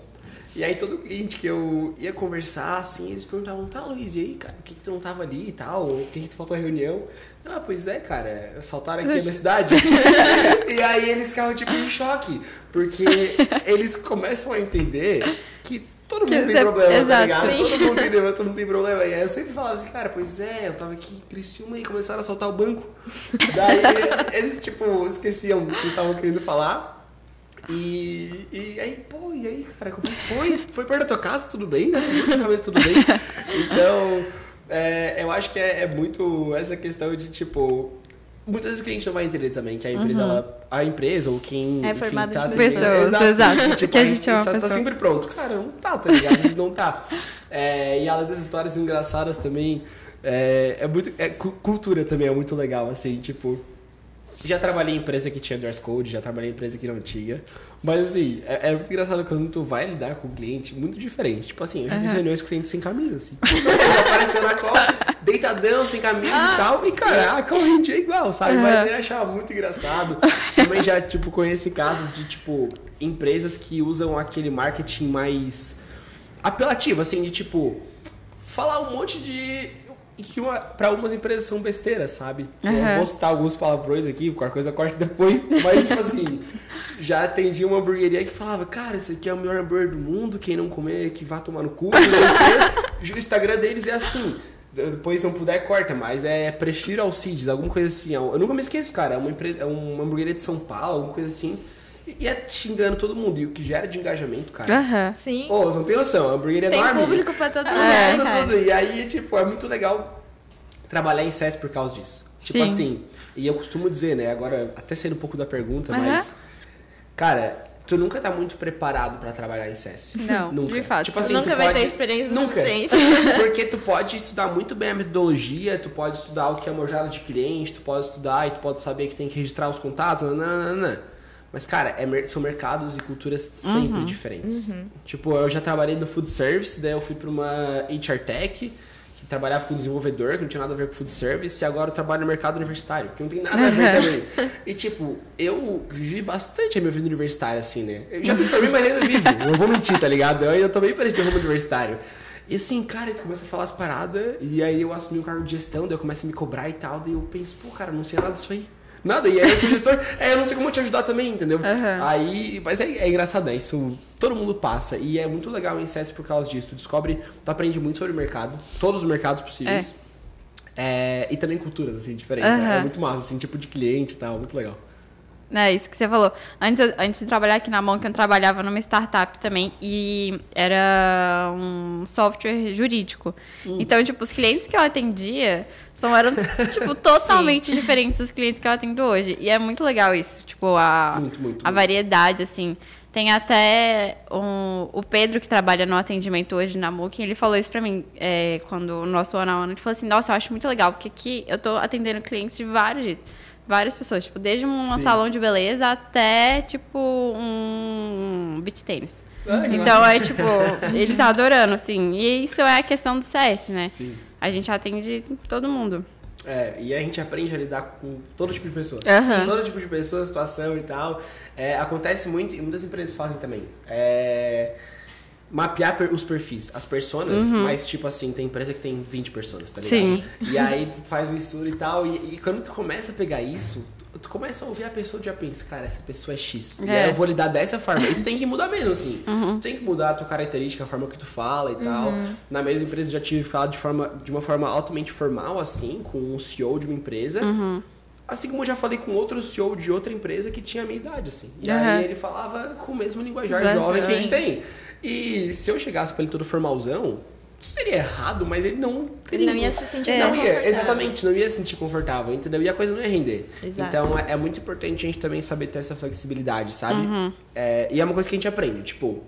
A: E aí todo cliente que eu ia conversar, assim, eles perguntavam, tá, Luiz, e aí, cara, por que, que tu não tava ali e tal? Por que, que tu faltou a reunião? Ah, pois é, cara, assaltaram aqui a minha cidade. e aí eles ficavam, tipo, em choque, porque eles começam a entender que todo mundo
B: Que
A: tem
B: é-
A: problema, tá
B: exato,
A: ligado?
B: sim.
A: Todo mundo tem problema, todo mundo tem problema. E aí eu sempre falava assim, cara, pois é, eu tava aqui em Criciúma e começaram a assaltar o banco. Daí eles, tipo, esqueciam o que eles estavam querendo falar. E, e aí, pô, e aí, cara, como é que foi? Foi perto da tua casa, tudo bem? Família, tudo bem? Então, é, eu acho que é, é muito essa questão de, tipo, muitas vezes o cliente não vai entender também que a empresa, ela, a empresa ou quem
C: É
A: enfim,
C: formado
A: tá
C: de
B: pessoas, exato.
A: Tipo,
B: Que a gente é uma
A: tá, tá
B: pessoa.
A: sempre pronto. Cara, não tá, tá ligado? Às vezes não tá. É, e além das histórias engraçadas também, é, é muito. É, cu- cultura também é muito legal, assim, tipo. Já trabalhei em empresa que tinha dress code, já trabalhei em empresa que não tinha. Mas assim, é, é muito engraçado quando tu vai lidar com o cliente, muito diferente. Tipo assim, eu já fiz
B: Aham.
A: reuniões com clientes sem camisa, assim. Apareceu na cola, deitadão, sem camisa e tal. E caraca, o gente é igual, sabe?
B: Aham.
A: Mas eu achava muito engraçado. Também já, tipo, conheci casos de, tipo, empresas que usam aquele marketing mais apelativo, assim, de tipo, falar um monte de. E que uma, pra algumas empresas são besteiras, sabe? Eu
B: Aham.
A: vou citar alguns palavrões aqui, qualquer coisa corte depois, mas tipo assim, já atendi uma hamburgueria que falava, cara, esse aqui é o melhor hambúrguer do mundo, quem não comer que vá tomar no cu, o Instagram deles é assim. Depois, se não puder, corta, mas é prefiro Alcides, alguma coisa assim. Eu nunca me esqueço, cara. É uma, empresa, é uma hamburgueria de São Paulo, alguma coisa assim. E é xingando todo mundo. E o que gera de engajamento, cara.
B: Aham.
C: Sim.
A: Pô, você não tem noção, a hamburgueria é
C: Tem
A: enorme.
C: público pra todo
A: Tudo,
C: lugar,
A: tudo,
C: cara.
A: tudo. E aí, tipo, é muito legal trabalhar em SES por causa disso. Tipo
B: Sim.
A: assim, e eu costumo dizer, né, agora até saindo um pouco da pergunta,
B: Aham.
A: mas cara, tu nunca tá muito preparado pra trabalhar em SES.
B: Não,
A: nunca.
B: de fato.
A: Tipo assim,
C: Nunca
A: tu
C: vai
A: pode...
C: ter experiência
A: Nunca.
C: suficiente.
A: Porque tu pode estudar muito bem a metodologia, tu pode estudar o que é mojada de cliente, tu pode estudar e tu pode saber que tem que registrar os contatos, nananana. Mas, cara, é são mercados e culturas sempre diferentes. Tipo, eu já trabalhei no food service, daí eu fui pra uma HR Tech, que trabalhava com desenvolvedor, que não tinha nada a ver com food service, e agora eu trabalho no mercado universitário, que não tem nada a ver também. E, tipo, eu vivi bastante a minha vida universitária, assim, né? Eu já me formei, mas ainda vivo. Não vou mentir, tá ligado? Eu ainda também parei de rumo universitário. E assim, cara, tu começa a falar as paradas, e aí eu assumi um cargo de gestão, daí eu começo a me cobrar e tal, daí eu penso, pô, cara, não sei nada disso aí. Nada, e aí esse gestor, é, eu não sei como te ajudar também, entendeu?
B: Aham.
A: Aí, mas é, é engraçado, é isso todo mundo passa, e é muito legal em CS por causa disso. Tu descobre, tu aprende muito sobre o mercado, todos os mercados possíveis. É, e também culturas, assim, diferentes. É,
B: Aham.
A: é muito massa, assim, tipo de cliente e tal, muito legal.
B: É isso que você falou. Antes, antes de trabalhar aqui na Monk, eu trabalhava numa startup também e era um software jurídico.
A: Hum.
B: Então, tipo, os clientes que eu atendia são, eram, tipo, totalmente diferentes dos clientes que eu atendo hoje. E é muito legal isso, tipo, a,
A: Muito, muito,
B: a
A: muito.
B: variedade, assim. Tem até um, o Pedro, que trabalha no atendimento hoje na Mooking, ele falou isso pra mim é, quando o nosso one on one. Ele falou assim: Nossa, eu acho muito legal, porque aqui eu tô atendendo clientes de vários jeitos. Várias pessoas, tipo, desde um
A: Sim.
B: salão de beleza até, tipo, um beach tênis.
A: Ah,
B: Então é tipo, ele tá adorando, assim. E isso é a questão do CS, né?
A: Sim.
B: A gente atende todo mundo.
A: É, e a gente aprende a lidar com todo tipo de pessoa.
B: Aham.
A: Todo tipo de pessoa, situação e tal. É, acontece muito, e muitas empresas fazem também. É, mapear per- os perfis, as personas, mas tipo assim, tem empresa que tem 20 personas, tá ligado?
B: Sim.
A: E aí tu faz um estudo e tal, e, e quando tu começa a pegar isso, tu começa a ouvir a pessoa e já pensa, cara, essa pessoa é X. E
B: É.
A: aí eu vou lidar dessa forma. E tu tem que mudar mesmo, assim. Tu tem que mudar a tua característica, a forma que tu fala e tal. Na mesma empresa eu já tive ficado de, forma, de uma forma altamente formal, assim, com um CEO de uma empresa. Assim como eu já falei com outro CEO de outra empresa que tinha a minha idade, assim. E
B: Aham.
A: aí ele falava com o mesmo linguajar jovem que a gente tem. E se eu chegasse pra ele todo formalzão, seria errado, mas ele não teria.
C: Ele não ia se sentir
A: não ia, exatamente, não ia se sentir confortável, entendeu? E a coisa não ia render.
C: Exato.
A: Então é, é muito importante a gente também saber ter essa flexibilidade, sabe? É, e é uma coisa que a gente aprende, tipo,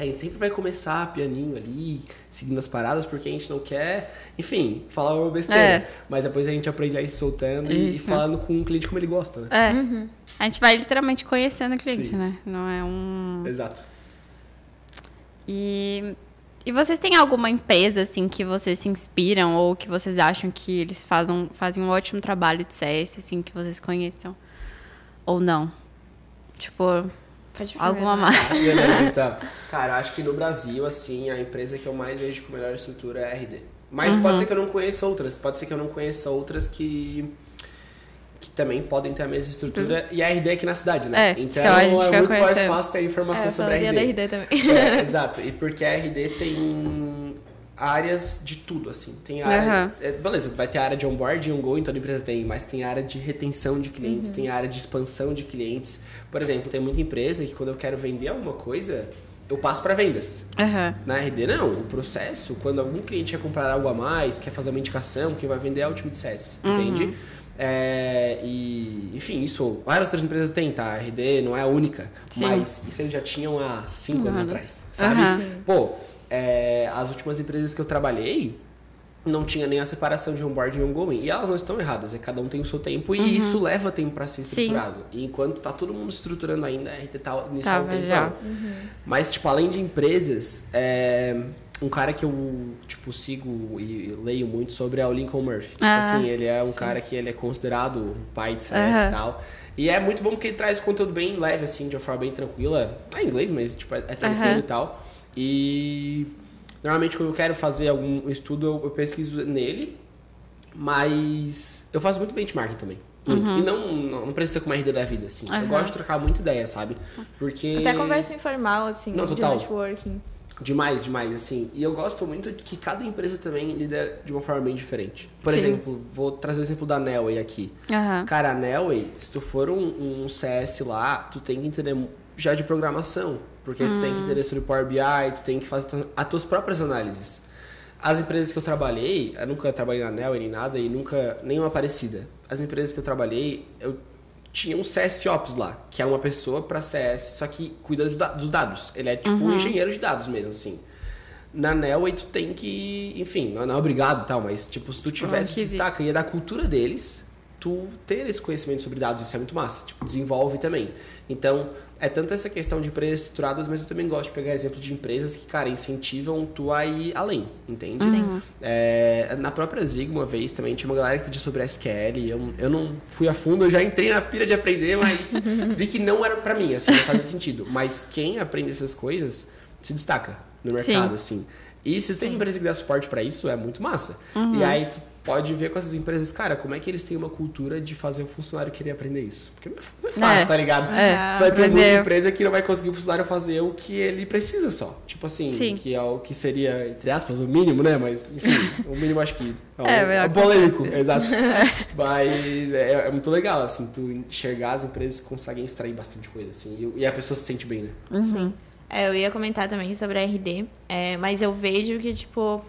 A: a gente sempre vai começar pianinho ali, seguindo as paradas, porque a gente não quer, enfim, falar uma besteira.
B: É.
A: Mas depois a gente aprende a ir soltando e, e
B: Isso.
A: falando com o cliente como ele gosta, né?
B: É. A gente vai literalmente conhecendo o cliente,
A: Sim.
B: né? Não é um.
A: Exato.
B: E, e vocês têm alguma empresa, assim, que vocês se inspiram ou que vocês acham que eles fazem, fazem um ótimo trabalho de CS, assim, que vocês conheçam? Ou não? Tipo, alguma mais.
A: Beleza, então. Cara, acho que no Brasil, assim, a empresa que eu mais vejo com melhor estrutura é a RD. Mas
B: Uhum.
A: pode ser que eu não conheça outras. Pode ser que eu não conheça outras que que também podem ter a mesma estrutura. E a RD aqui na cidade, né?
B: É,
A: então é muito mais fácil ter informação
C: É,
A: sobre a RD.
C: da RD também.
A: É, exato. E porque a RD tem áreas de tudo, assim. Tem área. É, beleza, vai ter a área de onboarding, ongoing, toda empresa tem, mas tem área de retenção de clientes, tem área de expansão de clientes. Por exemplo, tem muita empresa que quando eu quero vender alguma coisa, eu passo para vendas.
B: Aham.
A: Na RD, não. O processo, quando algum cliente quer comprar algo a mais, quer fazer uma indicação, quem vai vender é o time de CS, entende? É, e, enfim, isso várias outras empresas têm, tá? A RD não é a única,
B: Sim.
A: mas isso eles já tinham há cinco anos
B: Uhum.
A: atrás, sabe?
B: Aham.
A: Pô, é, as últimas empresas que eu trabalhei não tinha nem a separação de onboarding e ongoing. E elas não estão erradas, é cada um tem o seu tempo e isso leva tempo para ser
B: Uhum. Sim.
A: estruturado. E enquanto tá todo mundo estruturando ainda, a RD tá nisso há um tempão.
B: já.
A: Mas, tipo, além de empresas, é, um cara que eu, tipo, sigo e leio muito sobre é o Lincoln Murphy. Tipo
B: Ah,
A: assim, ele é um cara que ele é considerado pai de CS
B: Aham.
A: e tal. E é muito bom porque ele traz conteúdo bem leve, assim, de uma forma bem tranquila. É em inglês, mas, tipo, é, é tranquilo
B: Aham.
A: e tal. E... Normalmente, quando eu quero fazer algum estudo, eu, eu pesquiso nele. Mas eu faço muito benchmarking também. Muito. E não, não, não precisa ser com uma RD da vida, assim. Eu
B: Uhum.
A: gosto de trocar muita ideia, sabe? Porque...
C: Até conversa informal, assim,
A: Não,
C: de
A: total.
C: networking.
A: Demais, demais, assim. E eu gosto muito de que cada empresa também lida de uma forma bem diferente. Por
B: Sim.
A: exemplo, vou trazer o exemplo da Nelway aqui.
B: Aham.
A: Cara, a Nelway, se tu for um, um CS lá, tu tem que entender já de programação. Porque tu tem que entender sobre Power BI, tu tem que fazer as tuas próprias análises. As empresas que eu trabalhei, eu nunca trabalhei na Nelway nem nada, e nunca, nenhuma parecida. As empresas que eu trabalhei, eu tinha um CS Ops lá, que é uma pessoa para CS, só que cuida do da- dos dados. Ele é tipo um engenheiro de dados mesmo, assim. Na Nelway, tu tem que, enfim, não é obrigado e tal, mas tipo, se tu tiver, tu
B: que
A: destaca. E é da cultura deles, tu ter esse conhecimento sobre dados, isso é muito massa. Tipo, desenvolve também. Então, é tanto essa questão de empresas estruturadas, mas eu também gosto de pegar exemplo de empresas que, cara, incentivam tu a ir além, entende? É, na própria Zig, uma vez, também tinha uma galera que entendia sobre SQL. Eu, eu não fui a fundo, eu já entrei na pira de aprender, mas vi que não era pra mim, assim, não fazia sentido. Mas quem aprende essas coisas se destaca no mercado, assim. E se tem empresa que dá suporte pra isso, é muito massa. E aí tu pode ver com essas empresas, cara, como é que eles têm uma cultura de fazer o funcionário querer aprender isso. Porque não é, é fácil,
B: É.
A: tá ligado?
B: É,
A: Vai ter muita empresa que não vai conseguir o funcionário fazer o que ele precisa só. Tipo assim,
B: Sim.
A: que é o que seria, entre aspas, o mínimo, né? Mas, enfim, o mínimo acho que é, um,
B: É,
A: é, polêmico, exato. Mas é, é muito legal, assim, tu enxergar as empresas que conseguem extrair bastante coisa, assim, e, e a pessoa se sente bem, né?
B: Uhum.
C: É, eu ia comentar também sobre a RD, é, mas eu vejo que, tipo,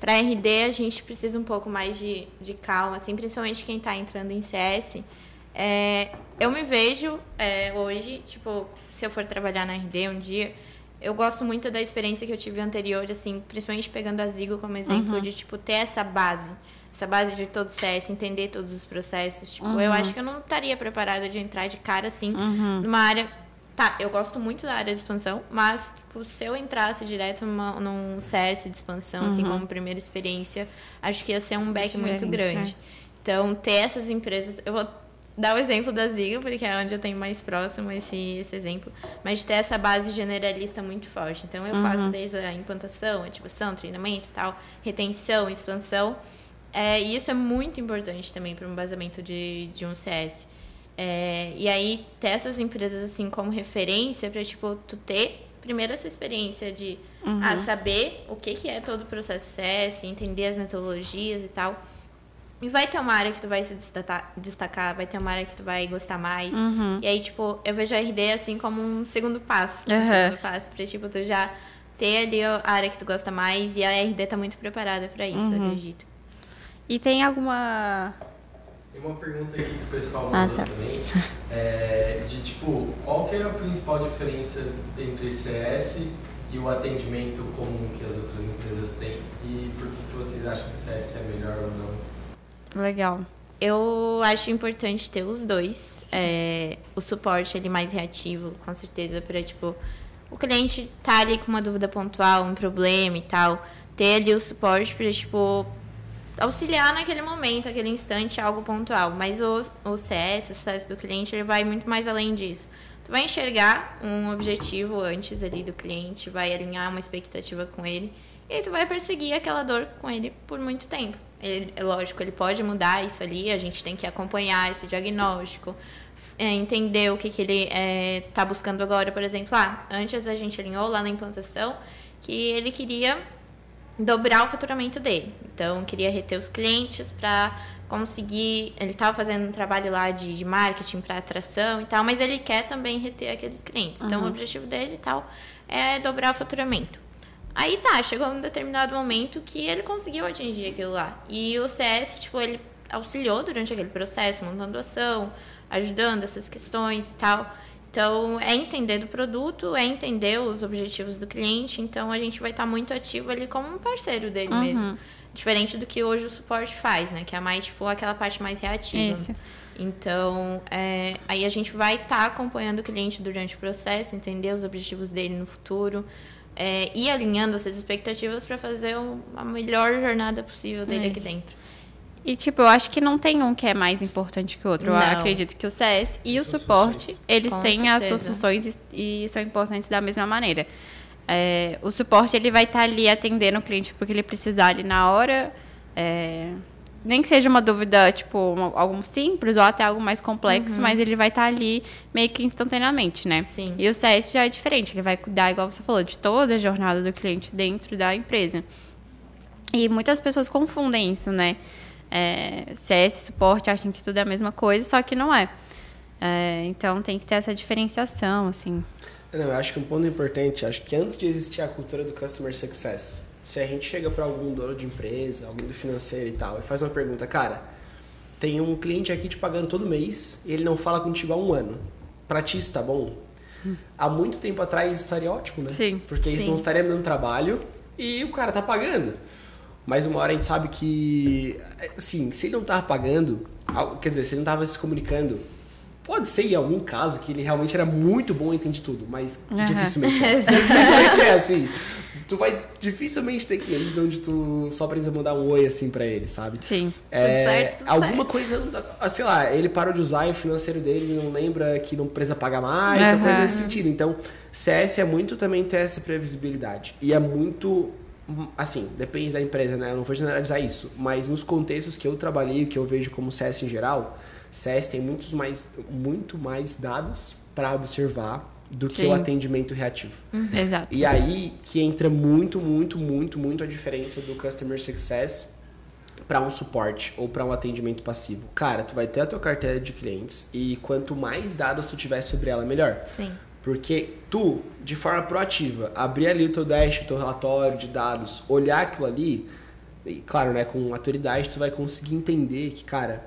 C: pra RD a gente precisa um pouco mais de, de calma, assim, principalmente quem tá entrando em CS. É, eu me vejo é, hoje, tipo, se eu for trabalhar na RD um dia, eu gosto muito da experiência que eu tive anterior, assim, principalmente pegando a Zigo como exemplo, de, tipo, ter essa base. Essa base de todo CS, entender todos os processos. Tipo, eu acho que eu não estaria preparada de entrar de cara, assim, numa área Tá, eu gosto muito da área de expansão, mas tipo, se eu entrasse direto numa, num CS de expansão, assim, como primeira experiência, acho que ia ser um back muito grande.
B: né?
C: Então, ter essas empresas. Eu vou dar o exemplo da Ziga, porque é onde eu tenho mais próximo esse, esse exemplo, mas ter essa base generalista muito forte. Então, eu faço desde a implantação, ativação, treinamento e tal, retenção, expansão. É, e isso é muito importante também para um basamento de, de um CS. É, e aí, ter essas empresas assim como referência para tipo, tu ter primeiro essa experiência de uhum. ah, saber o que, que é todo o processo CS, entender as metodologias e tal. E vai ter uma área que tu vai se destacar, destacar vai ter uma área que tu vai gostar mais. Uhum. E aí, tipo, eu vejo a RD assim como um segundo passo. Um segundo passo pra, tipo, tu já ter ali a área que tu gosta mais. E a RD tá muito preparada para isso, uhum. acredito.
B: E tem alguma
D: tem uma pergunta aqui que o pessoal ah, mandou ah, tá. também, é, de tipo, qual que é a principal diferença entre CS e o atendimento comum que as outras empresas têm e por que, que vocês acham que o CS é melhor ou não?
B: Legal.
C: Eu acho importante ter os dois. É, o suporte ele mais reativo, com certeza, para tipo o cliente tá ali com uma dúvida pontual, um problema e tal, ter ali o suporte para tipo auxiliar naquele momento, aquele instante, algo pontual. Mas o, o CS, o sucesso do cliente, ele vai muito mais além disso. Tu vai enxergar um objetivo antes ali do cliente, vai alinhar uma expectativa com ele, e tu vai perseguir aquela dor com ele por muito tempo. Ele, é lógico, ele pode mudar isso ali, a gente tem que acompanhar esse diagnóstico, é, entender o que, que ele está é, tá buscando agora. Por exemplo, ah, antes a gente alinhou lá na implantação que ele queria dobrar o faturamento dele. Então, queria reter os clientes para conseguir. Ele estava fazendo um trabalho lá de, de marketing para atração e tal, mas ele quer também reter aqueles clientes. Então, uhum. o objetivo dele e tal é dobrar o faturamento. Aí tá, chegou um determinado momento que ele conseguiu atingir aquilo lá. E o CS, tipo, ele auxiliou durante aquele processo, montando ação, ajudando essas questões e tal. Então, é entender do produto, é entender os objetivos do cliente. Então, a gente vai estar muito ativo ali como um parceiro dele uhum. mesmo. Diferente do que hoje o suporte faz, né? Que é mais, tipo, aquela parte mais reativa. Isso. Então, é, aí a gente vai estar acompanhando o cliente durante o processo, entender os objetivos dele no futuro. É, e alinhando essas expectativas para fazer a melhor jornada possível dele Isso. aqui dentro.
B: E, tipo, eu acho que não tem um que é mais importante que o outro. Não. Eu acredito que o CS e o suporte, funções. eles Com têm certeza. as suas funções e, e, são importantes da mesma maneira. É, o suporte, ele vai estar tá ali atendendo o cliente porque ele precisar ali na hora. É, nem que seja uma dúvida, tipo, algo simples ou até algo mais complexo, uhum. mas ele vai estar tá ali meio que instantaneamente, né?
C: Sim.
B: E o CS já é diferente, ele vai cuidar, igual você falou, de toda a jornada do cliente dentro da empresa. E muitas pessoas confundem isso, né? É, CS, suporte, acham que tudo é a mesma coisa, só que não é. é. Então tem que ter essa diferenciação, assim.
A: Não, eu acho que um ponto importante, acho que antes de existir a cultura do customer success, se a gente chega para algum dono de empresa, alguém do financeiro e tal, e faz uma pergunta, cara, tem um cliente aqui te pagando todo mês e ele não fala contigo há um ano. Pra ti isso tá bom? Hum. Há muito tempo atrás isso estaria ótimo, né?
B: Sim.
A: Porque isso não estaria me dando trabalho e o cara tá pagando. Mas uma hora a gente sabe que, assim, se ele não tava pagando, quer dizer, se ele não tava se comunicando, pode ser em algum caso que ele realmente era muito bom e entende tudo, mas uhum. dificilmente é. dificilmente é assim. Tu vai dificilmente ter clientes onde tu só precisa mandar um oi assim para ele, sabe?
B: Sim.
A: É, tudo certo, tudo alguma certo. coisa, ah, sei lá, ele parou de usar e o financeiro dele não lembra que não precisa pagar mais, uhum. essa coisa nesse sentido. Então, CS é muito também ter essa previsibilidade. E é muito assim, depende da empresa, né? Eu não vou generalizar isso, mas nos contextos que eu trabalhei, que eu vejo como CS em geral, CS tem muitos mais, muito mais dados para observar do Sim. que o atendimento reativo.
B: Uhum. Exato.
A: E aí que entra muito, muito, muito, muito a diferença do customer success para um suporte ou para um atendimento passivo. Cara, tu vai ter a tua carteira de clientes e quanto mais dados tu tiver sobre ela, melhor.
C: Sim.
A: Porque tu, de forma proativa, abrir ali o teu dash, o teu relatório de dados, olhar aquilo ali, e claro, né, com autoridade, tu vai conseguir entender que, cara,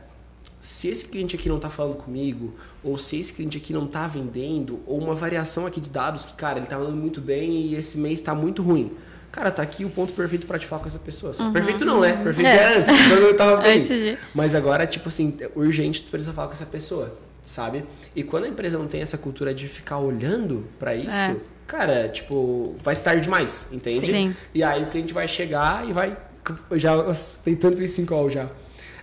A: se esse cliente aqui não está falando comigo, ou se esse cliente aqui não está vendendo, ou uma variação aqui de dados que, cara, ele está andando muito bem e esse mês está muito ruim. Cara, tá aqui o ponto perfeito para te falar com essa pessoa. Uhum. Perfeito não, né? Perfeito é, antes, quando eu tava bem. De... Mas agora, tipo assim, é urgente tu precisa falar com essa pessoa sabe? E quando a empresa não tem essa cultura de ficar olhando para isso, é. cara, tipo, vai estar demais, entende?
B: Sim.
A: E aí o cliente vai chegar e vai já tem tanto isso em call já.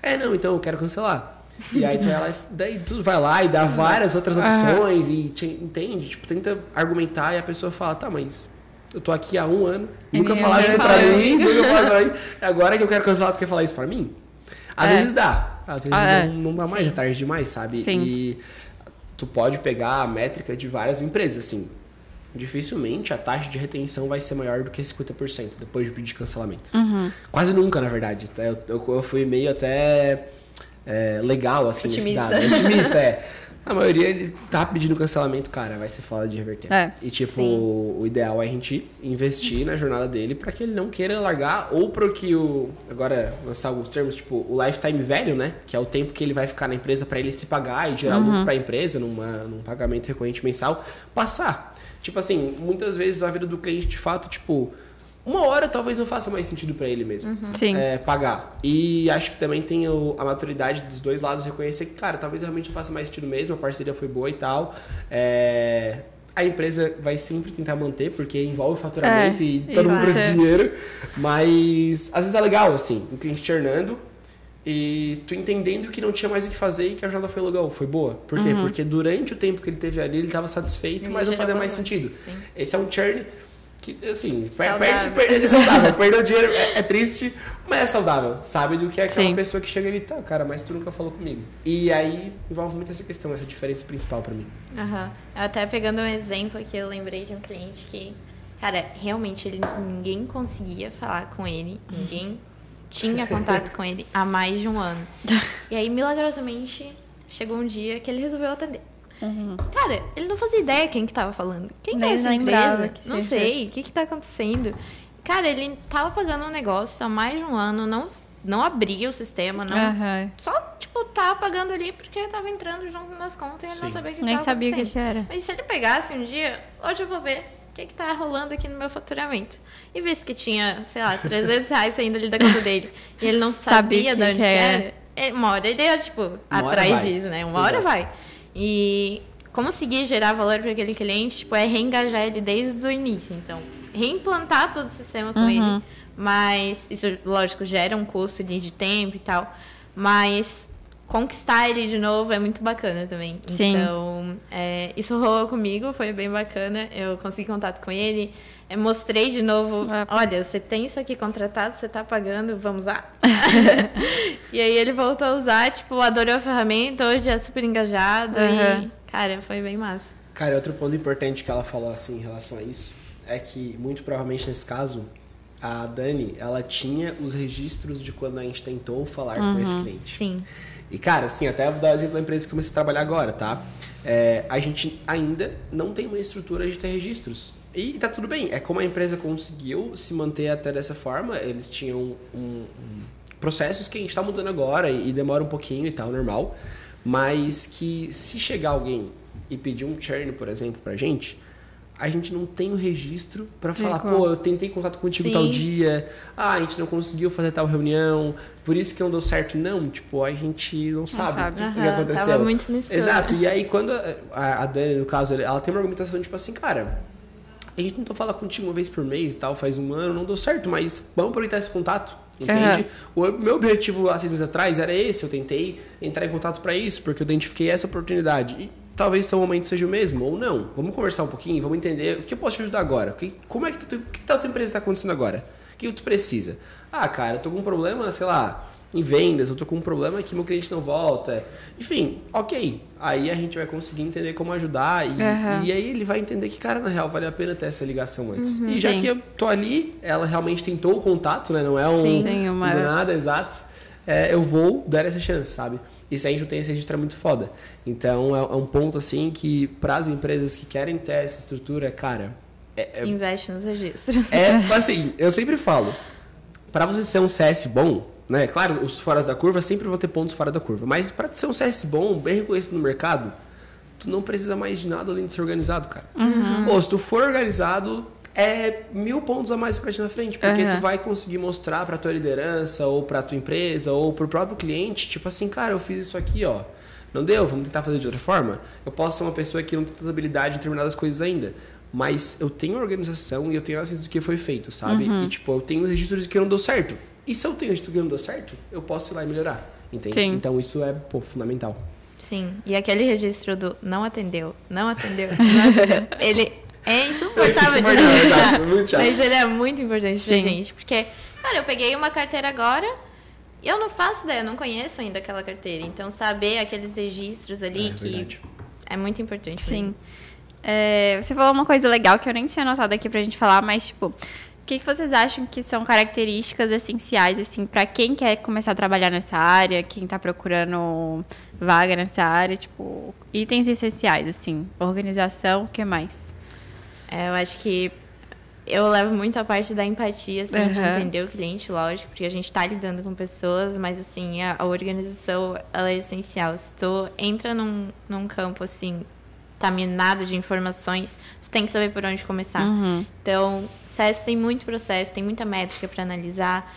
A: É, não, então eu quero cancelar. E aí tu, ela, daí tu vai lá e dá várias outras opções uhum. e te, entende, tipo, tenta argumentar e a pessoa fala, tá, mas eu tô aqui há um ano, é nunca falasse isso pra mim, nunca falasse pra mim, agora que eu quero cancelar, tu quer falar isso pra mim? Às é. vezes dá, às vezes ah, não, não, dá mais, Sim. é tarde demais, sabe?
B: Sim.
A: E tu pode pegar a métrica de várias empresas, assim. Dificilmente a taxa de retenção vai ser maior do que 50% depois de pedir cancelamento.
B: Uhum.
A: Quase nunca, na verdade. Eu, eu, eu fui meio até é, legal, assim,
C: Otimista.
A: nesse dado. Otimista, é. A maioria ele tá pedindo cancelamento, cara, vai ser foda de reverter.
B: É,
A: e tipo, sim. o ideal é a gente investir na jornada dele para que ele não queira largar ou para que o agora lançar alguns termos, tipo, o lifetime velho, né, que é o tempo que ele vai ficar na empresa para ele se pagar e gerar uhum. lucro para a empresa numa, num pagamento recorrente mensal, passar. Tipo assim, muitas vezes a vida do cliente de fato, tipo, uma hora talvez não faça mais sentido para ele mesmo
B: uhum.
A: é, pagar. E acho que também tem o, a maturidade dos dois lados reconhecer que, cara, talvez realmente não faça mais sentido mesmo, a parceria foi boa e tal. É, a empresa vai sempre tentar manter, porque envolve faturamento
B: é,
A: e todo mundo precisa de dinheiro. Mas às vezes é legal, assim, o cliente churnando e tu entendendo que não tinha mais o que fazer e que a jornada foi legal, foi boa. Por quê? Uhum. Porque durante o tempo que ele teve ali, ele estava satisfeito, mas não fazia mais sentido.
C: Sim.
A: Esse é um churn que, assim, saudável. perde, é saudável. Perder o dinheiro é, é, triste, mas é saudável. Sabe do que é aquela Sim. pessoa que chega ali, tá, cara, mas tu nunca falou comigo. E aí envolve muito essa questão, essa diferença principal para mim.
C: Aham. Uhum. Até pegando um exemplo aqui, eu lembrei de um cliente que, cara, realmente ele, ninguém conseguia falar com ele, ninguém tinha contato com ele há mais de um ano. E aí, milagrosamente, chegou um dia que ele resolveu atender.
B: Uhum.
C: Cara, ele não fazia ideia quem que tava falando. Quem que é essa empresa? não sei, o que que tá acontecendo? Cara, ele tava pagando um negócio há mais de um ano, não, não abria o sistema, não.
B: Uhum.
C: Só, tipo, tava pagando ali porque tava entrando junto nas contas e ele não sabia o que
B: Nem
C: tava
B: sabia o que, que era.
C: Mas se ele pegasse um dia, hoje eu vou ver o que, que tá rolando aqui no meu faturamento. E visse que tinha, sei lá, 300 reais saindo ali da conta dele. E ele não sabia, sabia de onde que era. era. Uma hora ele ia, tipo, uma atrás disso, né? Uma Exato. hora vai. E conseguir gerar valor para aquele cliente, tipo, é reengajar ele desde o início. Então, reimplantar todo o sistema com uhum. ele. Mas isso, lógico, gera um custo de, tempo e tal. Mas conquistar ele de novo é muito bacana também.
B: Sim.
C: Então, é, isso rolou comigo, foi bem bacana. Eu consegui contato com ele, mostrei de novo, é. olha, você tem isso aqui contratado, você está pagando, vamos usar? e aí ele voltou a usar, tipo, adorou a ferramenta, hoje é super engajado uhum. e, cara, foi bem massa.
A: Cara, outro ponto importante que ela falou assim em relação a isso é que muito provavelmente nesse caso a Dani, ela tinha os registros de quando a gente tentou falar uhum, com esse cliente.
C: Sim.
A: E, cara, assim, até vou dar o exemplo da empresa que eu comecei a trabalhar agora, tá? É, a gente ainda não tem uma estrutura de ter registros. E tá tudo bem. É como a empresa conseguiu se manter até dessa forma. Eles tinham um, um, processos que a gente está mudando agora e, e demora um pouquinho e tal, normal. Mas que se chegar alguém e pedir um churn, por exemplo, pra gente, a gente não tem o um registro para falar, pô, eu tentei contato contigo Sim. tal dia, ah, a gente não conseguiu fazer tal reunião, por isso que não deu certo. Não, tipo, a gente não, não sabe, sabe. o que, aconteceu.
C: Tava muito nesse
A: Exato, e aí quando a, a Dani, no caso, ela tem uma argumentação tipo assim, cara, a gente tentou falar contigo uma vez por mês e tal, faz um ano, não deu certo, mas vamos aproveitar esse contato, entende? Uhum. O meu objetivo há seis meses atrás era esse, eu tentei entrar em contato para isso, porque eu identifiquei essa oportunidade. E talvez o teu momento seja o mesmo, ou não. Vamos conversar um pouquinho, vamos entender o que eu posso te ajudar agora. como é que, tu, que, que a tua empresa está acontecendo agora? O que tu precisa? Ah, cara, eu tô com um problema, sei lá, em vendas, eu tô com um problema que meu cliente não volta. Enfim, ok. Aí a gente vai conseguir entender como ajudar e, uhum. e aí ele vai entender que, cara, na real, vale a pena ter essa ligação antes. Uhum, e já sim. que eu tô ali, ela realmente tentou o contato, né? Não é um
B: sim,
A: uma... do nada, exato. É, eu vou dar essa chance, sabe? E se a gente não tem esse registro é muito foda. Então é, é um ponto assim que para as empresas que querem ter essa estrutura, cara. É,
C: é, Investe nos registros.
A: É assim, eu sempre falo, para você ser um CS bom, né? Claro, os foras da curva sempre vão ter pontos fora da curva. Mas para ser um CS bom, bem reconhecido no mercado, tu não precisa mais de nada além de ser organizado, cara.
B: Uhum.
A: Ou se tu for organizado, é mil pontos a mais para ti na frente, porque uhum. tu vai conseguir mostrar para tua liderança ou para tua empresa ou para o próprio cliente, tipo assim, cara, eu fiz isso aqui, ó. Não deu, vamos tentar fazer de outra forma. Eu posso ser uma pessoa que não tem tanta habilidade em determinadas coisas ainda, mas eu tenho organização e eu tenho acesso do que foi feito, sabe? Uhum. E tipo, eu tenho registros de que não deu certo. E se eu tenho registro que não deu certo, eu posso ir lá e melhorar. Entende? Sim. Então isso é pô, fundamental.
C: Sim. E aquele registro do não atendeu, não atendeu, não atendeu. ele é insuportável de registrar. Mas ele é muito importante Sim. pra gente. Porque, cara, eu peguei uma carteira agora E eu não faço ideia, eu não conheço ainda aquela carteira. Então, saber aqueles registros ali
A: É,
C: que
A: verdade.
C: é muito importante.
B: Sim. É, você falou uma coisa legal que eu nem tinha anotado aqui pra gente falar, mas, tipo, que, que vocês acham que são características essenciais, assim, pra quem quer começar a trabalhar nessa área, quem tá procurando vaga nessa área, tipo, itens essenciais, assim, organização, o que mais?
C: É, eu acho que eu levo muito a parte da empatia, assim, de
B: Aham.
C: entender o cliente, lógico, porque a gente está lidando com pessoas, mas, assim, a, a organização, ela é essencial. Se tu entra num, num campo, assim, tá minado de informações, tu tem que saber por onde começar. Então, CS tem muito processo, tem muita métrica para analisar.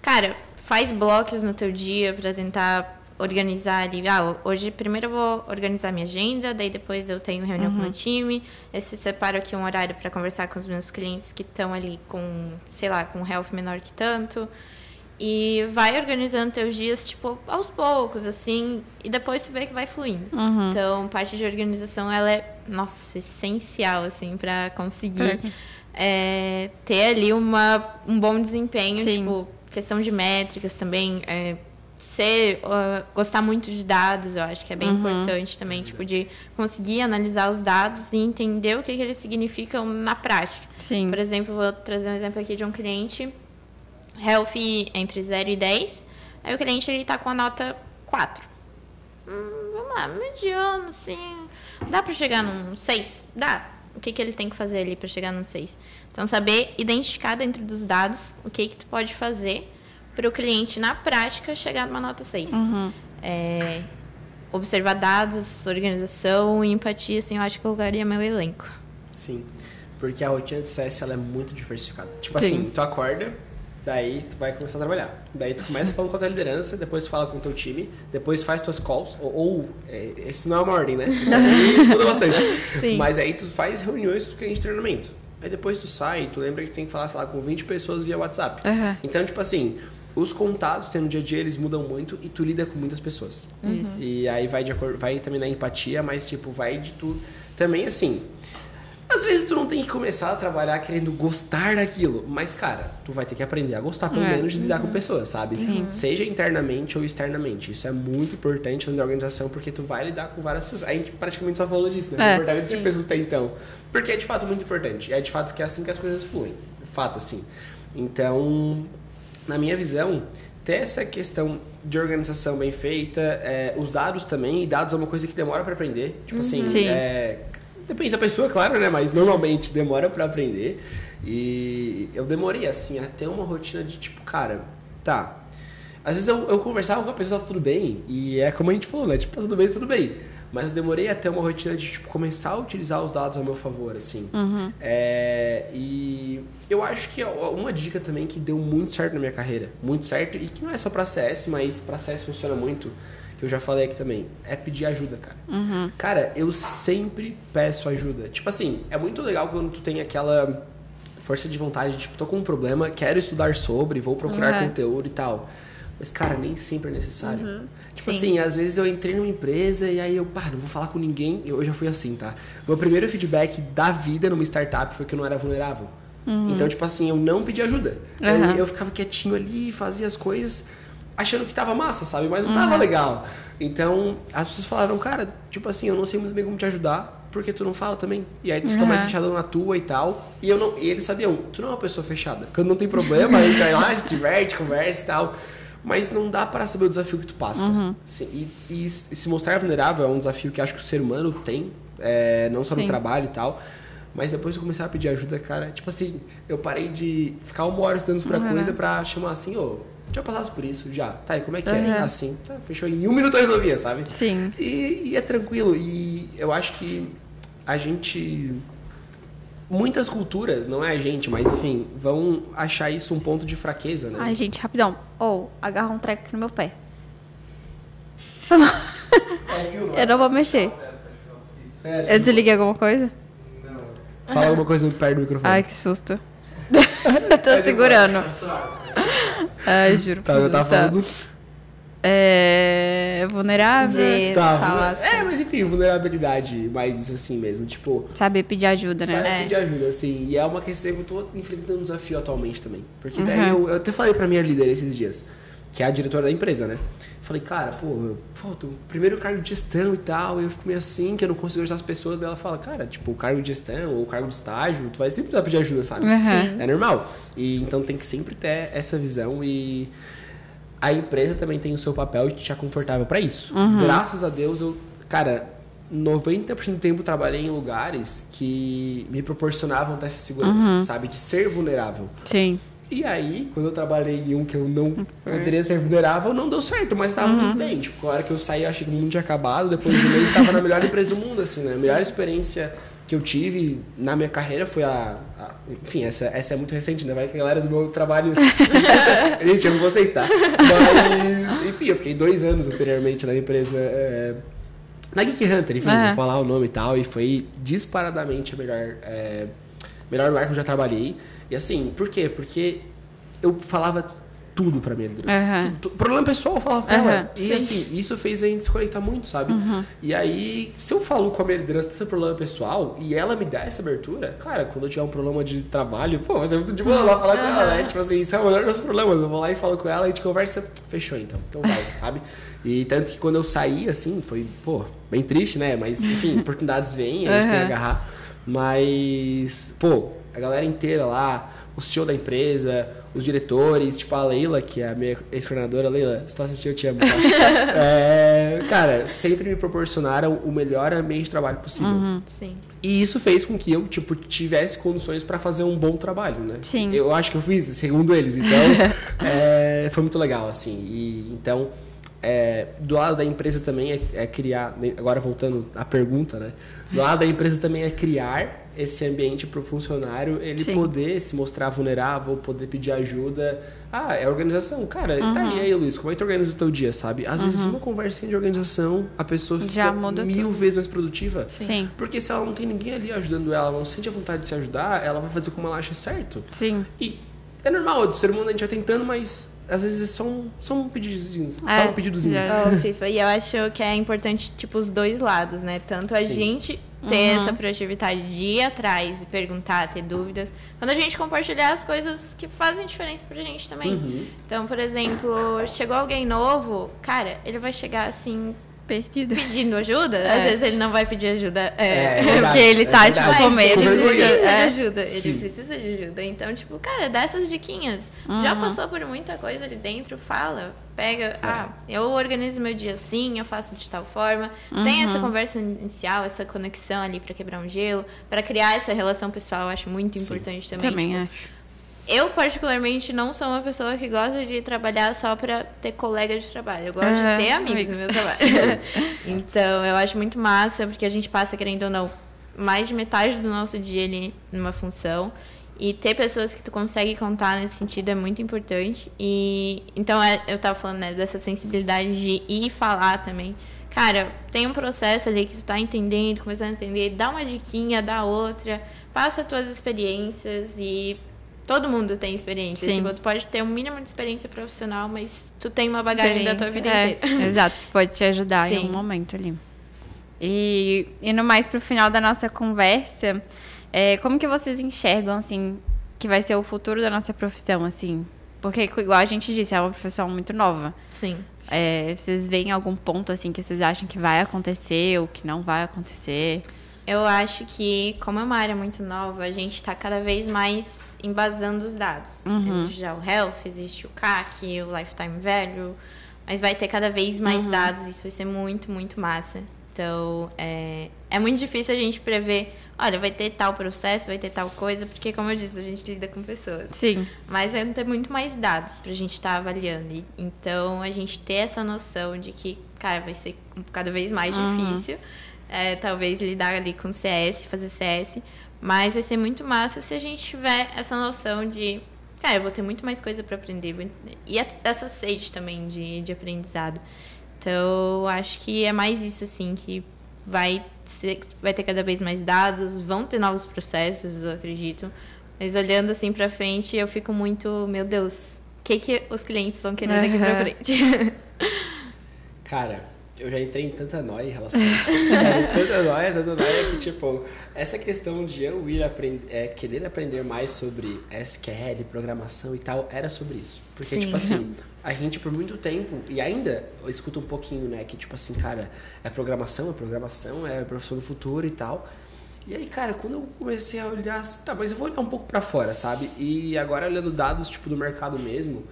C: Cara, faz blocos no teu dia para tentar organizar ali. Ah, hoje primeiro eu vou organizar minha agenda, daí depois eu tenho reunião com o meu time. Esse separo aqui um horário para conversar com os meus clientes que estão ali com, sei lá, com health menor que tanto. E vai organizando teus dias, tipo, aos poucos, assim, e depois tu vê que vai fluindo. Então, parte de organização, ela é, nossa, essencial, assim, para conseguir é, ter ali uma, um bom desempenho,
B: Sim.
C: tipo, questão de métricas também, é, ser, ah, gostar muito de dados, eu acho que é bem importante também, tipo, de conseguir analisar os dados e entender o que, que eles significam na prática.
B: Sim.
C: Por exemplo, vou trazer um exemplo aqui de um cliente, health entre 0 e 10, aí o cliente ele tá com a nota 4. Hum, vamos lá, mediano, assim, dá para chegar num 6? Dá. O que, que ele tem que fazer ali para chegar num 6? Então, saber identificar dentro dos dados o que, que tu pode fazer para o cliente, na prática, chegar numa nota 6. É, observar dados, organização e empatia, assim, eu acho que eu colocaria meu elenco.
A: Sim. Porque a rotina de CS ela é muito diversificada. Tipo
B: Sim.
A: assim, tu acorda, daí tu vai começar a trabalhar. Daí tu começa falando com a tua liderança, depois tu fala com o teu time, depois faz tuas calls, ou, ou é, esse não é uma ordem, né? Isso muda bastante.
C: Sim.
A: Mas aí tu faz reuniões com cliente de treinamento. Aí depois tu sai, tu lembra que tu tem que falar, sei lá, com 20 pessoas via WhatsApp.
B: Aham.
A: Então, tipo assim, os contatos que tem no dia a dia, eles mudam muito e tu lida com muitas pessoas.
B: Isso.
A: E aí vai de acordo, vai também na empatia, mas tipo, vai de tu também assim. Às vezes tu não tem que começar a trabalhar querendo gostar daquilo, mas cara, tu vai ter que aprender a gostar pelo
B: É.
A: menos de lidar com pessoas, sabe? Seja internamente ou externamente. Isso é muito importante na organização porque tu vai lidar com várias pessoas. A gente praticamente só falou disso, né?
B: É.
A: Importância de pessoas tem então. Porque é de fato muito importante. É de fato que é assim que as coisas fluem. Fato assim. Então, na minha visão, ter essa questão de organização bem feita, é, os dados também, e dados é uma coisa que demora para aprender. Tipo assim,
B: Sim.
A: é, depende da pessoa, claro, né? Mas normalmente demora para aprender. E eu demorei, assim, a ter uma rotina de tipo, cara, tá. Às vezes eu, eu conversava com a pessoa, tudo bem, e é como a gente falou, né? Tipo, tá tudo bem, tudo bem. Mas eu demorei a ter uma rotina de, tipo, começar a utilizar os dados ao meu favor, assim. É, e eu acho que uma dica também que deu muito certo na minha carreira, muito certo, e que não é só pra CS, mas pra CS funciona muito, que eu já falei aqui também, é pedir ajuda, cara. Cara, eu sempre peço ajuda. Tipo assim, é muito legal quando tu tem aquela força de vontade, tipo, tô com um problema, quero estudar sobre, vou procurar
B: Uhum.
A: conteúdo e tal. Mas, cara, nem sempre é necessário. Tipo
C: Sim.
A: assim, às vezes eu entrei numa empresa e aí eu, pá, não vou falar com ninguém. Eu já fui assim, tá? Meu primeiro feedback da vida numa startup foi que eu não era vulnerável. Então, tipo assim, eu não pedi ajuda. Eu-
B: Uhum.
A: Eu, ficava quietinho ali, fazia as coisas, achando que tava massa, sabe? Mas não tava legal. Então, as pessoas falaram, cara, tipo assim, eu não sei muito bem como te ajudar, porque tu não fala também. E aí tu fica mais
B: Uhum.
A: fechadão na tua e tal. E, eu não, e eles sabiam, tu não é uma pessoa fechada. Quando não tem problema, a gente vai lá, se diverte, conversa e tal. Mas não dá para saber o desafio que tu passa. Assim, e, e se mostrar vulnerável é um desafio que acho que o ser humano tem, é, não só no
B: Sim.
A: trabalho e tal. Mas depois eu comecei a pedir ajuda, cara. Tipo assim, eu parei de ficar uma hora estudando sobre a
B: Uhum.
A: coisa pra chamar assim, ô, já passasse por isso, já. Tá, e como é que é?
B: Uhum.
A: Assim, tá, fechou. Em um minuto eu resolvia, sabe?
B: Sim.
A: E, e é tranquilo. E eu acho que a gente. Muitas culturas, não é a gente, mas enfim, vão achar isso um ponto de fraqueza, né?
B: Ai, gente, rapidão. Ou, agarra um treco aqui no meu pé. Eu não vou mexer. Eu desliguei alguma coisa?
A: Fala alguma coisa perto do microfone.
B: Ai, que susto. eu tô segurando. Ai, juro
A: Tá,
B: por
A: eu
B: Deus,
A: tava
B: tá.
A: falando.
B: É... Vulnerável.
C: De
A: Tá,
C: falar
A: é, mas enfim, vulnerabilidade, mais isso assim mesmo. Tipo,
B: Saber pedir ajuda, né?
A: Sabe
C: É.
A: pedir ajuda, assim. E é uma questão que eu tô enfrentando um desafio atualmente também. Porque daí
B: Uhum.
A: eu, eu até falei pra minha líder esses dias. Que é a diretora da empresa, né? Falei, cara, pô, pô tô primeiro cargo de gestão e tal, e eu fico meio assim, que eu não consigo ajudar as pessoas. Daí ela fala, cara, tipo, o cargo de gestão ou o cargo de estágio, tu vai sempre dar pedir ajuda, sabe?
B: Uhum.
A: É normal. E então tem que sempre ter essa visão e a empresa também tem o seu papel de te deixar confortável para isso.
B: Uhum.
A: Graças a Deus, eu, cara, 90% do tempo trabalhei em lugares que me proporcionavam essa segurança,
B: Uhum.
A: sabe? De ser vulnerável.
B: Sim.
A: E aí, quando eu trabalhei em um que eu não poderia ser vulnerável, não deu certo, mas tava tudo bem. Tipo, na hora que eu saí, eu achei que o mundo tinha acabado. Depois de um mês, tava na melhor empresa do mundo, assim, né? A melhor experiência que eu tive na minha carreira foi a. a- enfim, essa, essa é muito recente, né? Vai que a galera do meu trabalho. Gente, amo vocês, tá? Mas, enfim, eu fiquei dois anos anteriormente na empresa. é, na Geek Hunter, enfim,
B: Aham.
A: vou falar o nome e tal, e foi disparadamente a melhor, é, melhor lugar que eu já trabalhei. E assim, por quê? Porque eu falava tudo pra minha liderança. Tudo. Problema pessoal eu falava pra
B: Aham,
A: ela. E
B: sim. Uhum.
A: assim, isso fez a gente desconectar muito, sabe? E aí, se eu falo com a minha liderança desse problema pessoal e ela me dá essa abertura, cara, quando eu tiver um problema de trabalho, pô, vai ser muito de boa lá falar com ela, né? Tipo assim, isso é o menor dos problemas. Eu vou lá e falo com ela, a gente conversa, fechou então. Então vai, sabe? E tanto que quando eu saí, assim, foi, pô, bem triste, né? Mas, enfim, oportunidades vêm, a gente tem que agarrar. Mas, pô, a galera inteira lá, o CEO da empresa, os diretores, tipo a Leila, que é a minha ex-coordenadora, Leila, se tu assistir, eu te amo. Tá? É, cara, sempre me proporcionaram o melhor ambiente de trabalho possível.
C: Sim.
A: E isso fez com que eu, tipo, tivesse condições para fazer um bom trabalho, né?
B: Sim.
A: Eu acho que eu fiz, segundo eles. Então, é, foi muito legal, assim. E, então, é, do lado da empresa também é, é criar... Agora, voltando à pergunta, né? Do lado da empresa também é criar esse ambiente para o funcionário, ele
B: Sim.
A: poder se mostrar vulnerável, poder pedir ajuda. Ah, é organização. Cara, tá
B: Uhum.
A: aí, aí, Luiz, como é que tu organiza o teu dia, sabe? Às vezes, uma conversinha de organização, a pessoa fica mil
B: tudo.
A: vezes mais produtiva.
B: Sim.
A: Porque se ela não tem ninguém ali ajudando ela, ela não sente a vontade de se ajudar, ela vai fazer como ela acha certo.
B: Sim.
A: E é normal, do ser humano a gente vai tentando, mas às vezes é só um, só um pedidozinho. Só
B: É,
A: um pedidozinho.
C: Ô, FIFA, e eu acho que é importante, tipo, os dois lados, né? Tanto a
A: Sim.
C: gente ter
B: Uhum.
C: essa proatividade de ir atrás e perguntar, ter dúvidas. Quando a gente compartilhar as coisas que fazem diferença pra gente também.
A: Uhum.
C: Então, por exemplo, chegou alguém novo, cara, ele vai chegar assim,
B: Perdido.
C: pedindo ajuda.
B: É.
C: Às vezes ele não vai pedir ajuda.
A: É,
C: É,
A: é verdade,
B: Porque ele
A: é
B: tá,
A: verdade.
B: tipo, com medo.
C: ele precisa de
B: É.
C: ajuda.
A: Sim.
C: Ele precisa de ajuda. Então, tipo, cara, dá essas diquinhas. Já passou por muita coisa ali dentro, fala. Pega, ah, eu organizo meu dia assim, eu faço de tal forma. Tem essa conversa inicial, essa conexão ali pra quebrar um gelo, pra criar essa relação pessoal, eu acho muito
A: Sim.
C: importante também.
B: Também
C: Tipo,
B: acho.
C: Eu, particularmente, não sou uma pessoa que gosta de trabalhar só pra ter colega de trabalho. Eu gosto de ter amigos,
B: amigos.
C: no meu trabalho. então, eu acho muito massa, porque a gente passa, querendo ou não, mais de metade do nosso dia ali numa função. E ter pessoas que tu consegue contar nesse sentido é muito importante. E então é, eu tava falando né, dessa sensibilidade de ir falar também. Cara, tem um processo ali que tu tá entendendo, começando a entender, dá uma diquinha, dá outra, passa as tuas experiências e todo mundo tem experiência.
B: Sim.
C: Tipo, tu pode ter um mínimo de experiência profissional, mas tu tem uma bagagem da tua vida
B: Experiência,
C: inteira.
B: é, Exato, que pode te ajudar em
C: Sim.
B: um momento ali. E indo mais pro final da nossa conversa, é, como que vocês enxergam, assim, que vai ser o futuro da nossa profissão, assim? Porque, igual a gente disse, é uma profissão muito nova.
C: Sim.
B: É, vocês veem algum ponto, assim, que vocês acham que vai acontecer ou que não vai acontecer?
C: Eu acho que, como é uma área muito nova, a gente está cada vez mais embasando os dados.
B: Uhum.
C: Existe já o Health, existe o CAC, o Lifetime Value, mas vai ter cada vez mais dados, isso vai ser muito, muito massa. Então, é, é muito difícil a gente prever, olha, vai ter tal processo, vai ter tal coisa, porque, como eu disse, a gente lida com pessoas.
B: Sim.
C: Mas vai ter muito mais dados pra gente estar avaliando. E, então, a gente ter essa noção de que, cara, vai ser cada vez mais difícil. é, talvez lidar ali com CS, fazer CS. Mas vai ser muito massa se a gente tiver essa noção de, cara, eu vou ter muito mais coisa para aprender. vou- E essa sede também de, de aprendizado. Então, acho que é mais isso, assim, que vai, ser, vai ter cada vez mais dados, vão ter novos processos, eu acredito. Mas olhando assim pra frente, eu fico muito, meu Deus, o que, que os clientes vão querer daqui pra
B: Aham.
C: frente?
A: Cara, eu já entrei em tanta nóia em relação a isso. tanta nóia, tanta nóia que, tipo, essa questão de eu ir aprender, é, querer aprender mais sobre SQL, programação e tal, era sobre isso. Porque, Sim. tipo assim, a gente por muito tempo, e ainda eu escuto um pouquinho, né, que tipo assim, cara, é programação, é programação, é professor do futuro e tal. E aí, cara, quando eu comecei a olhar, tá, mas eu vou olhar um pouco para fora, sabe? E agora olhando dados, tipo, do mercado mesmo,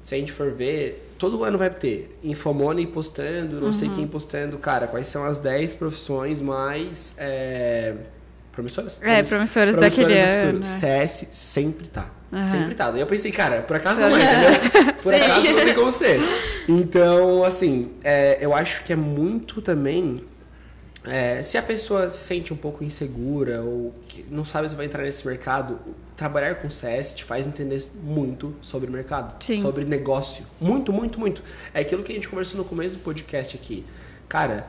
A: se a gente for ver, todo ano vai ter Infomoney postando, não uhum. sei quem postando, cara, quais são as 10 profissões mais é, promissoras?
B: É, promissoras, promissoras daquele ano.
A: CS sempre tá. Uhum. Sempre tá. Daí eu pensei, cara, por acaso não é, entendeu? Por acaso não tem como ser. Então, assim, é, eu acho que é muito também é, se a pessoa se sente um pouco insegura ou não sabe se vai entrar nesse mercado, trabalhar com CS te faz entender muito sobre mercado, Sim. sobre negócio. Muito, muito, muito. É aquilo que a gente conversou no começo do podcast aqui. Cara,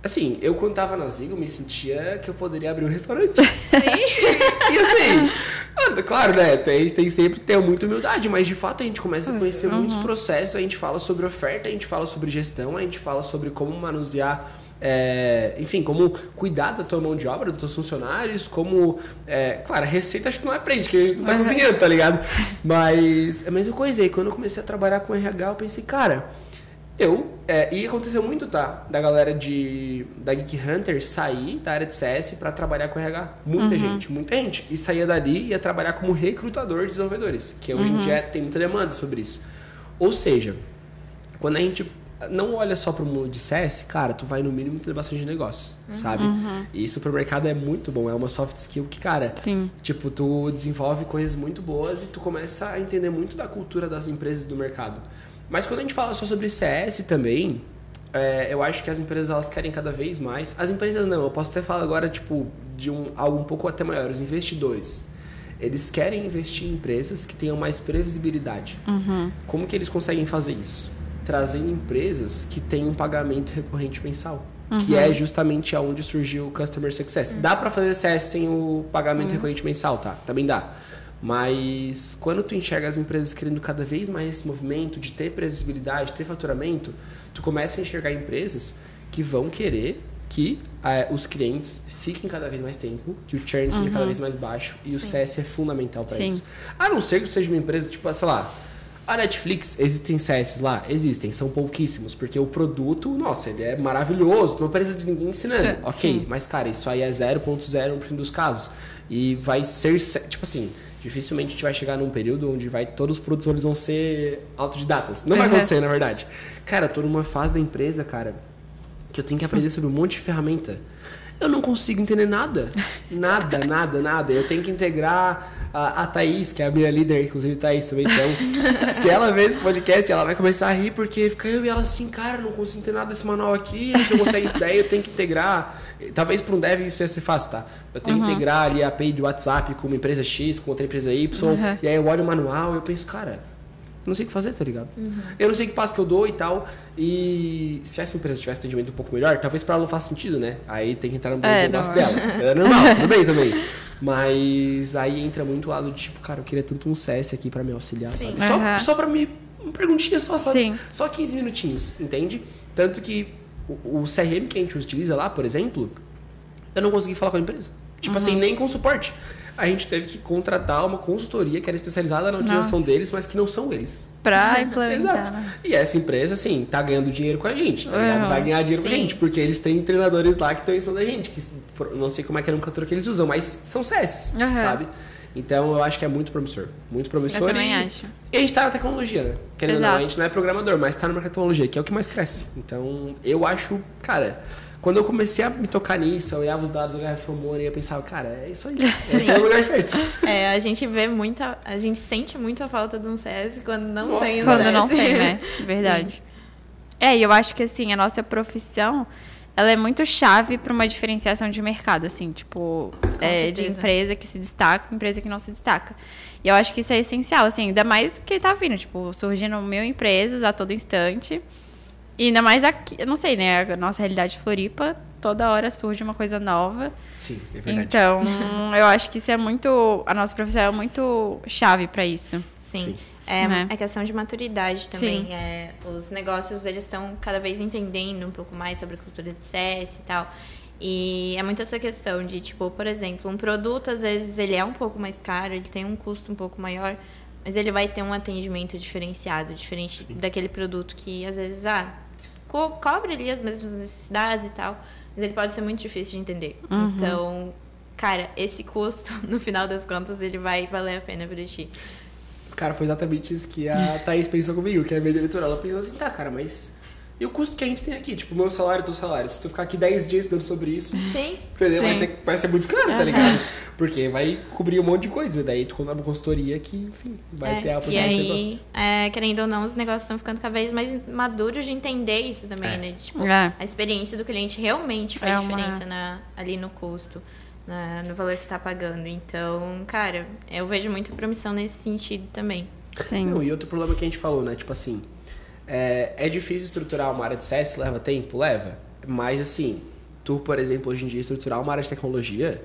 A: assim, eu quando tava na Zigo me sentia que eu poderia abrir um restaurante. Sim. e assim, claro, né? Tem, tem sempre ter muita humildade, mas de fato a gente começa a conhecer uhum. muitos processos, a gente fala sobre oferta, a gente fala sobre gestão, a gente fala sobre como manusear é, enfim, como cuidar da tua mão de obra, dos teus funcionários, como. É, claro, a receita acho que não aprende, que a gente não tá cozinhando, tá ligado? Mas é a mesma coisa. E quando eu comecei a trabalhar com RH, eu pensei, cara, eu. É, e aconteceu muito, tá? Da galera de, da Geek Hunter sair da área de CS para trabalhar com RH. Muita uhum. gente, muita gente. E saía dali e ia trabalhar como recrutador de desenvolvedores, que hoje uhum. em dia tem muita demanda sobre isso. Ou seja, quando a gente não olha só para o mundo de CS, cara, tu vai no mínimo ter bastante negócios, uhum. sabe?
B: Uhum.
A: E supermercado é muito bom, é uma soft skill que, cara,
B: Sim.
A: tipo, tu desenvolve coisas muito boas e tu começa a entender muito da cultura das empresas do mercado. Mas quando a gente fala só sobre CS também, é, eu acho que as empresas elas querem cada vez mais. As empresas não, eu posso até falar agora, tipo, de um, algo um pouco até maior, os investidores. Eles querem investir em empresas que tenham mais previsibilidade.
B: Uhum.
A: Como que eles conseguem fazer isso? Trazendo empresas que têm um pagamento recorrente mensal. Uhum. Que é justamente aonde surgiu o Customer Success. Uhum. Dá para fazer CS sem o pagamento uhum. recorrente mensal, tá? Também dá. Mas quando tu enxerga as empresas querendo cada vez mais esse movimento de ter previsibilidade, ter faturamento, tu começa a enxergar empresas que vão querer que é, os clientes fiquem cada vez mais tempo, que o churn seja cada uhum. vez mais baixo e Sim. o CS é fundamental para isso. A não ser que seja uma empresa, tipo, sei lá, a Netflix, existem CS lá? Existem, são pouquíssimos, porque o produto, nossa, ele é maravilhoso, não precisa de ninguém ensinando. É, ok, sim. mas cara, isso aí é 0.01% dos casos. E vai ser, tipo assim, dificilmente a gente vai chegar num período onde vai todos os produtos eles vão ser autodidatas. Não vai acontecer, na verdade. Cara, tô numa fase da empresa, cara, que eu tenho que aprender sobre um monte de ferramenta. Eu não consigo entender nada. Nada, nada, nada. Eu tenho que integrar a, a Thaís, que é a minha líder, inclusive Thaís também, então, se ela vê esse podcast, ela vai começar a rir, porque fica eu e ela assim, cara, não consigo ter nada desse manual aqui, se eu gostar de ideia, eu tenho que integrar. Talvez para um dev isso ia ser fácil, tá? Eu tenho uhum. que integrar ali a API do WhatsApp com uma empresa X, com outra empresa Y, uhum. e aí eu olho o manual e eu penso, cara, não sei o que fazer, tá ligado? Uhum. Eu não sei que passo que eu dou e tal. E se essa empresa tivesse atendimento um pouco melhor, talvez para ela não faça sentido, né? Aí tem que entrar no é, negócio dela. É normal, tudo bem também. Mas aí entra muito o lado de tipo, cara, eu queria tanto um CS aqui para me auxiliar, Sim. sabe? Uhum. Só, só para me. Uma perguntinha só, sabe? Sim. Só 15 minutinhos, entende? Tanto que o, o CRM que a gente utiliza lá, por exemplo, eu não consegui falar com a empresa. Tipo assim, uhum. assim, nem com suporte a gente teve que contratar uma consultoria que era especializada na utilização Nossa. deles, mas que não são eles.
B: Pra implementar.
A: Exato. E essa empresa, assim, tá ganhando dinheiro com a gente, tá ligado? Vai ganhar dinheiro Sim. com a gente, porque eles têm treinadores lá que estão ensinando a gente, que não sei como é que é o cantor que eles usam, mas são CS, uhum. sabe? Então eu acho que é muito promissor. Muito promissor. Eu
B: também
A: e,
B: acho.
A: E a gente tá na tecnologia, né? Querendo ou não, a gente não é programador, mas tá na tecnologia, que é o que mais cresce. Então eu acho, cara quando eu comecei a me tocar nisso, eu olhava os dados, olhava o e eu pensava, cara, é isso aí. É o lugar certo.
C: É, a gente vê muita. A gente sente muito a falta de um CS quando não Nossa, tem um
B: Quando CS. não tem, né? Verdade. É, e eu acho que assim, a nossa profissão ela é muito chave para uma diferenciação de mercado, assim, tipo, é, de empresa que se destaca, empresa que não se destaca. E eu acho que isso é essencial, assim, ainda mais do que tá vindo, tipo, surgindo mil empresas a todo instante. E ainda mais aqui, eu não sei, né? A nossa realidade de Floripa, toda hora surge uma coisa nova.
A: Sim, é verdade.
B: Então, eu acho que isso é muito. A nossa profissão é muito chave para isso.
C: Sim. Sim. É,
B: Né?
C: é questão de maturidade também.
B: Sim.
C: É, os negócios, eles estão cada vez entendendo um pouco mais sobre a cultura de CS e tal. E é muito essa questão de, tipo, por exemplo, um produto, às vezes, ele é um pouco mais caro, ele tem um custo um pouco maior, mas ele vai ter um atendimento diferenciado, diferente daquele produto que, às vezes, ah, co cobre ali as mesmas necessidades e tal, mas ele pode ser muito difícil de entender. Então, cara, esse custo, no final das contas, ele vai valer a pena pra ti.
A: Cara, foi exatamente isso que a Thaís pensou comigo, que é a minha diretora. Ela pensou assim, tá, cara, mas. E o custo que a gente tem aqui? Tipo, meu salário e teu salário. Se tu ficar aqui 10 dias estudando sobre isso,
C: Sim.
A: entendeu? Vai
B: Sim.
A: ser, vai ser muito caro, tá ligado? Porque vai cobrir um monte de coisa. Daí tu contrata uma consultoria que, enfim, vai
C: É,
A: ter a
C: e
A: oportunidade de
C: aí,
A: negócio.
C: é, querendo ou não, os negócios estão ficando cada vez mais maduros de entender isso também,
A: É.
C: né? Tipo,
B: É.
C: a experiência do cliente realmente faz
B: É uma-
C: diferença na, ali no custo, na- no valor que tá pagando. Então, cara, eu vejo muita promissão nesse sentido também.
B: Sim.
A: Não, e outro problema que a gente falou, né? Tipo assim, é, é difícil estruturar uma área de CS, leva tempo? Leva. Mas assim, tu, por exemplo, hoje em dia, estruturar uma área de tecnologia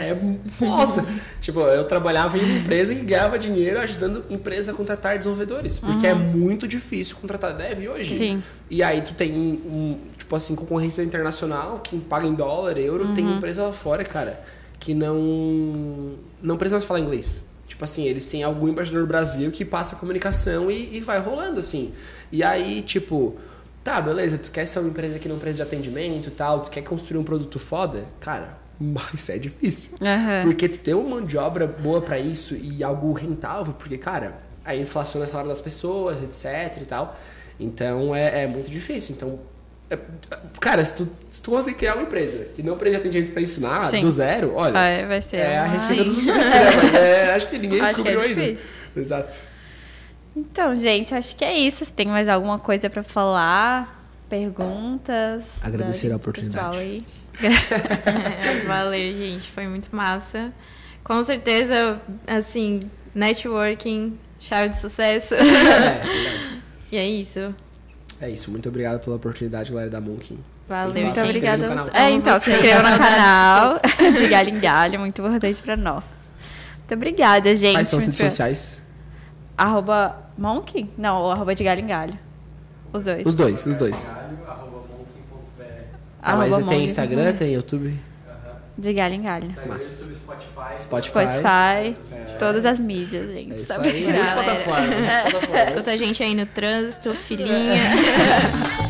B: É.
A: é. Nossa! tipo, eu trabalhava em uma empresa e ganhava dinheiro ajudando empresa a contratar desenvolvedores. Porque é muito difícil contratar dev hoje.
B: Sim.
A: E aí tu tem um, um, tipo assim, concorrência internacional, quem paga em dólar, euro, tem empresa lá fora, cara, que não. não precisa mais falar inglês. Tipo assim, eles têm algum embaixador do Brasil que passa a comunicação e, e vai rolando, assim. E aí, tipo, tá, beleza, tu quer ser uma empresa que não precisa de atendimento e tal, tu quer construir um produto foda, cara, mas é difícil.
B: Aham.
A: Porque tu ter uma mão de obra boa pra isso e algo rentável, porque, cara, aí inflaciona o salário das pessoas, etc e tal. Então é, é muito difícil. Então, cara, se tu, se tu conseguir criar uma empresa que não precisa de atendimento pra ensinar
B: Sim.
A: do zero, olha,
B: Vai, vai ser.
A: é a receita do sucesso, né? É, acho que ninguém
C: Acho que é
A: descobriu ainda.
C: difícil.
A: Exato.
B: Então, gente, acho que é isso. Se tem mais alguma coisa pra falar, perguntas.
A: Agradecer a oportunidade.
B: aí.
C: É, Valeu, gente. Foi muito massa. Com certeza, assim, networking, chave de sucesso.
A: É, verdade.
C: e é isso.
A: É isso. Muito obrigado pela oportunidade, galera da Monkey.
C: Valeu,
B: Muito obrigada. É, então, se inscreva no canal de Galho em Galho, muito importante pra nós. Muito obrigada, gente.
A: Quais são as redes sociais?
B: Arroba Monk? Não, ou arroba de Galho em Galho. Os dois.
A: Os dois, os dois.
D: Galho, arroba.
A: Ah, mas tem Instagram, tem YouTube,
B: De Galho em Galho.
D: YouTube, Spotify.
A: Spotify.
B: Spotify, todas as mídias, gente.
A: É isso
B: sabe?
A: aí.
C: Galera.
A: plataforma, muita plataforma.
C: Escuta a gente aí no trânsito, filhinha.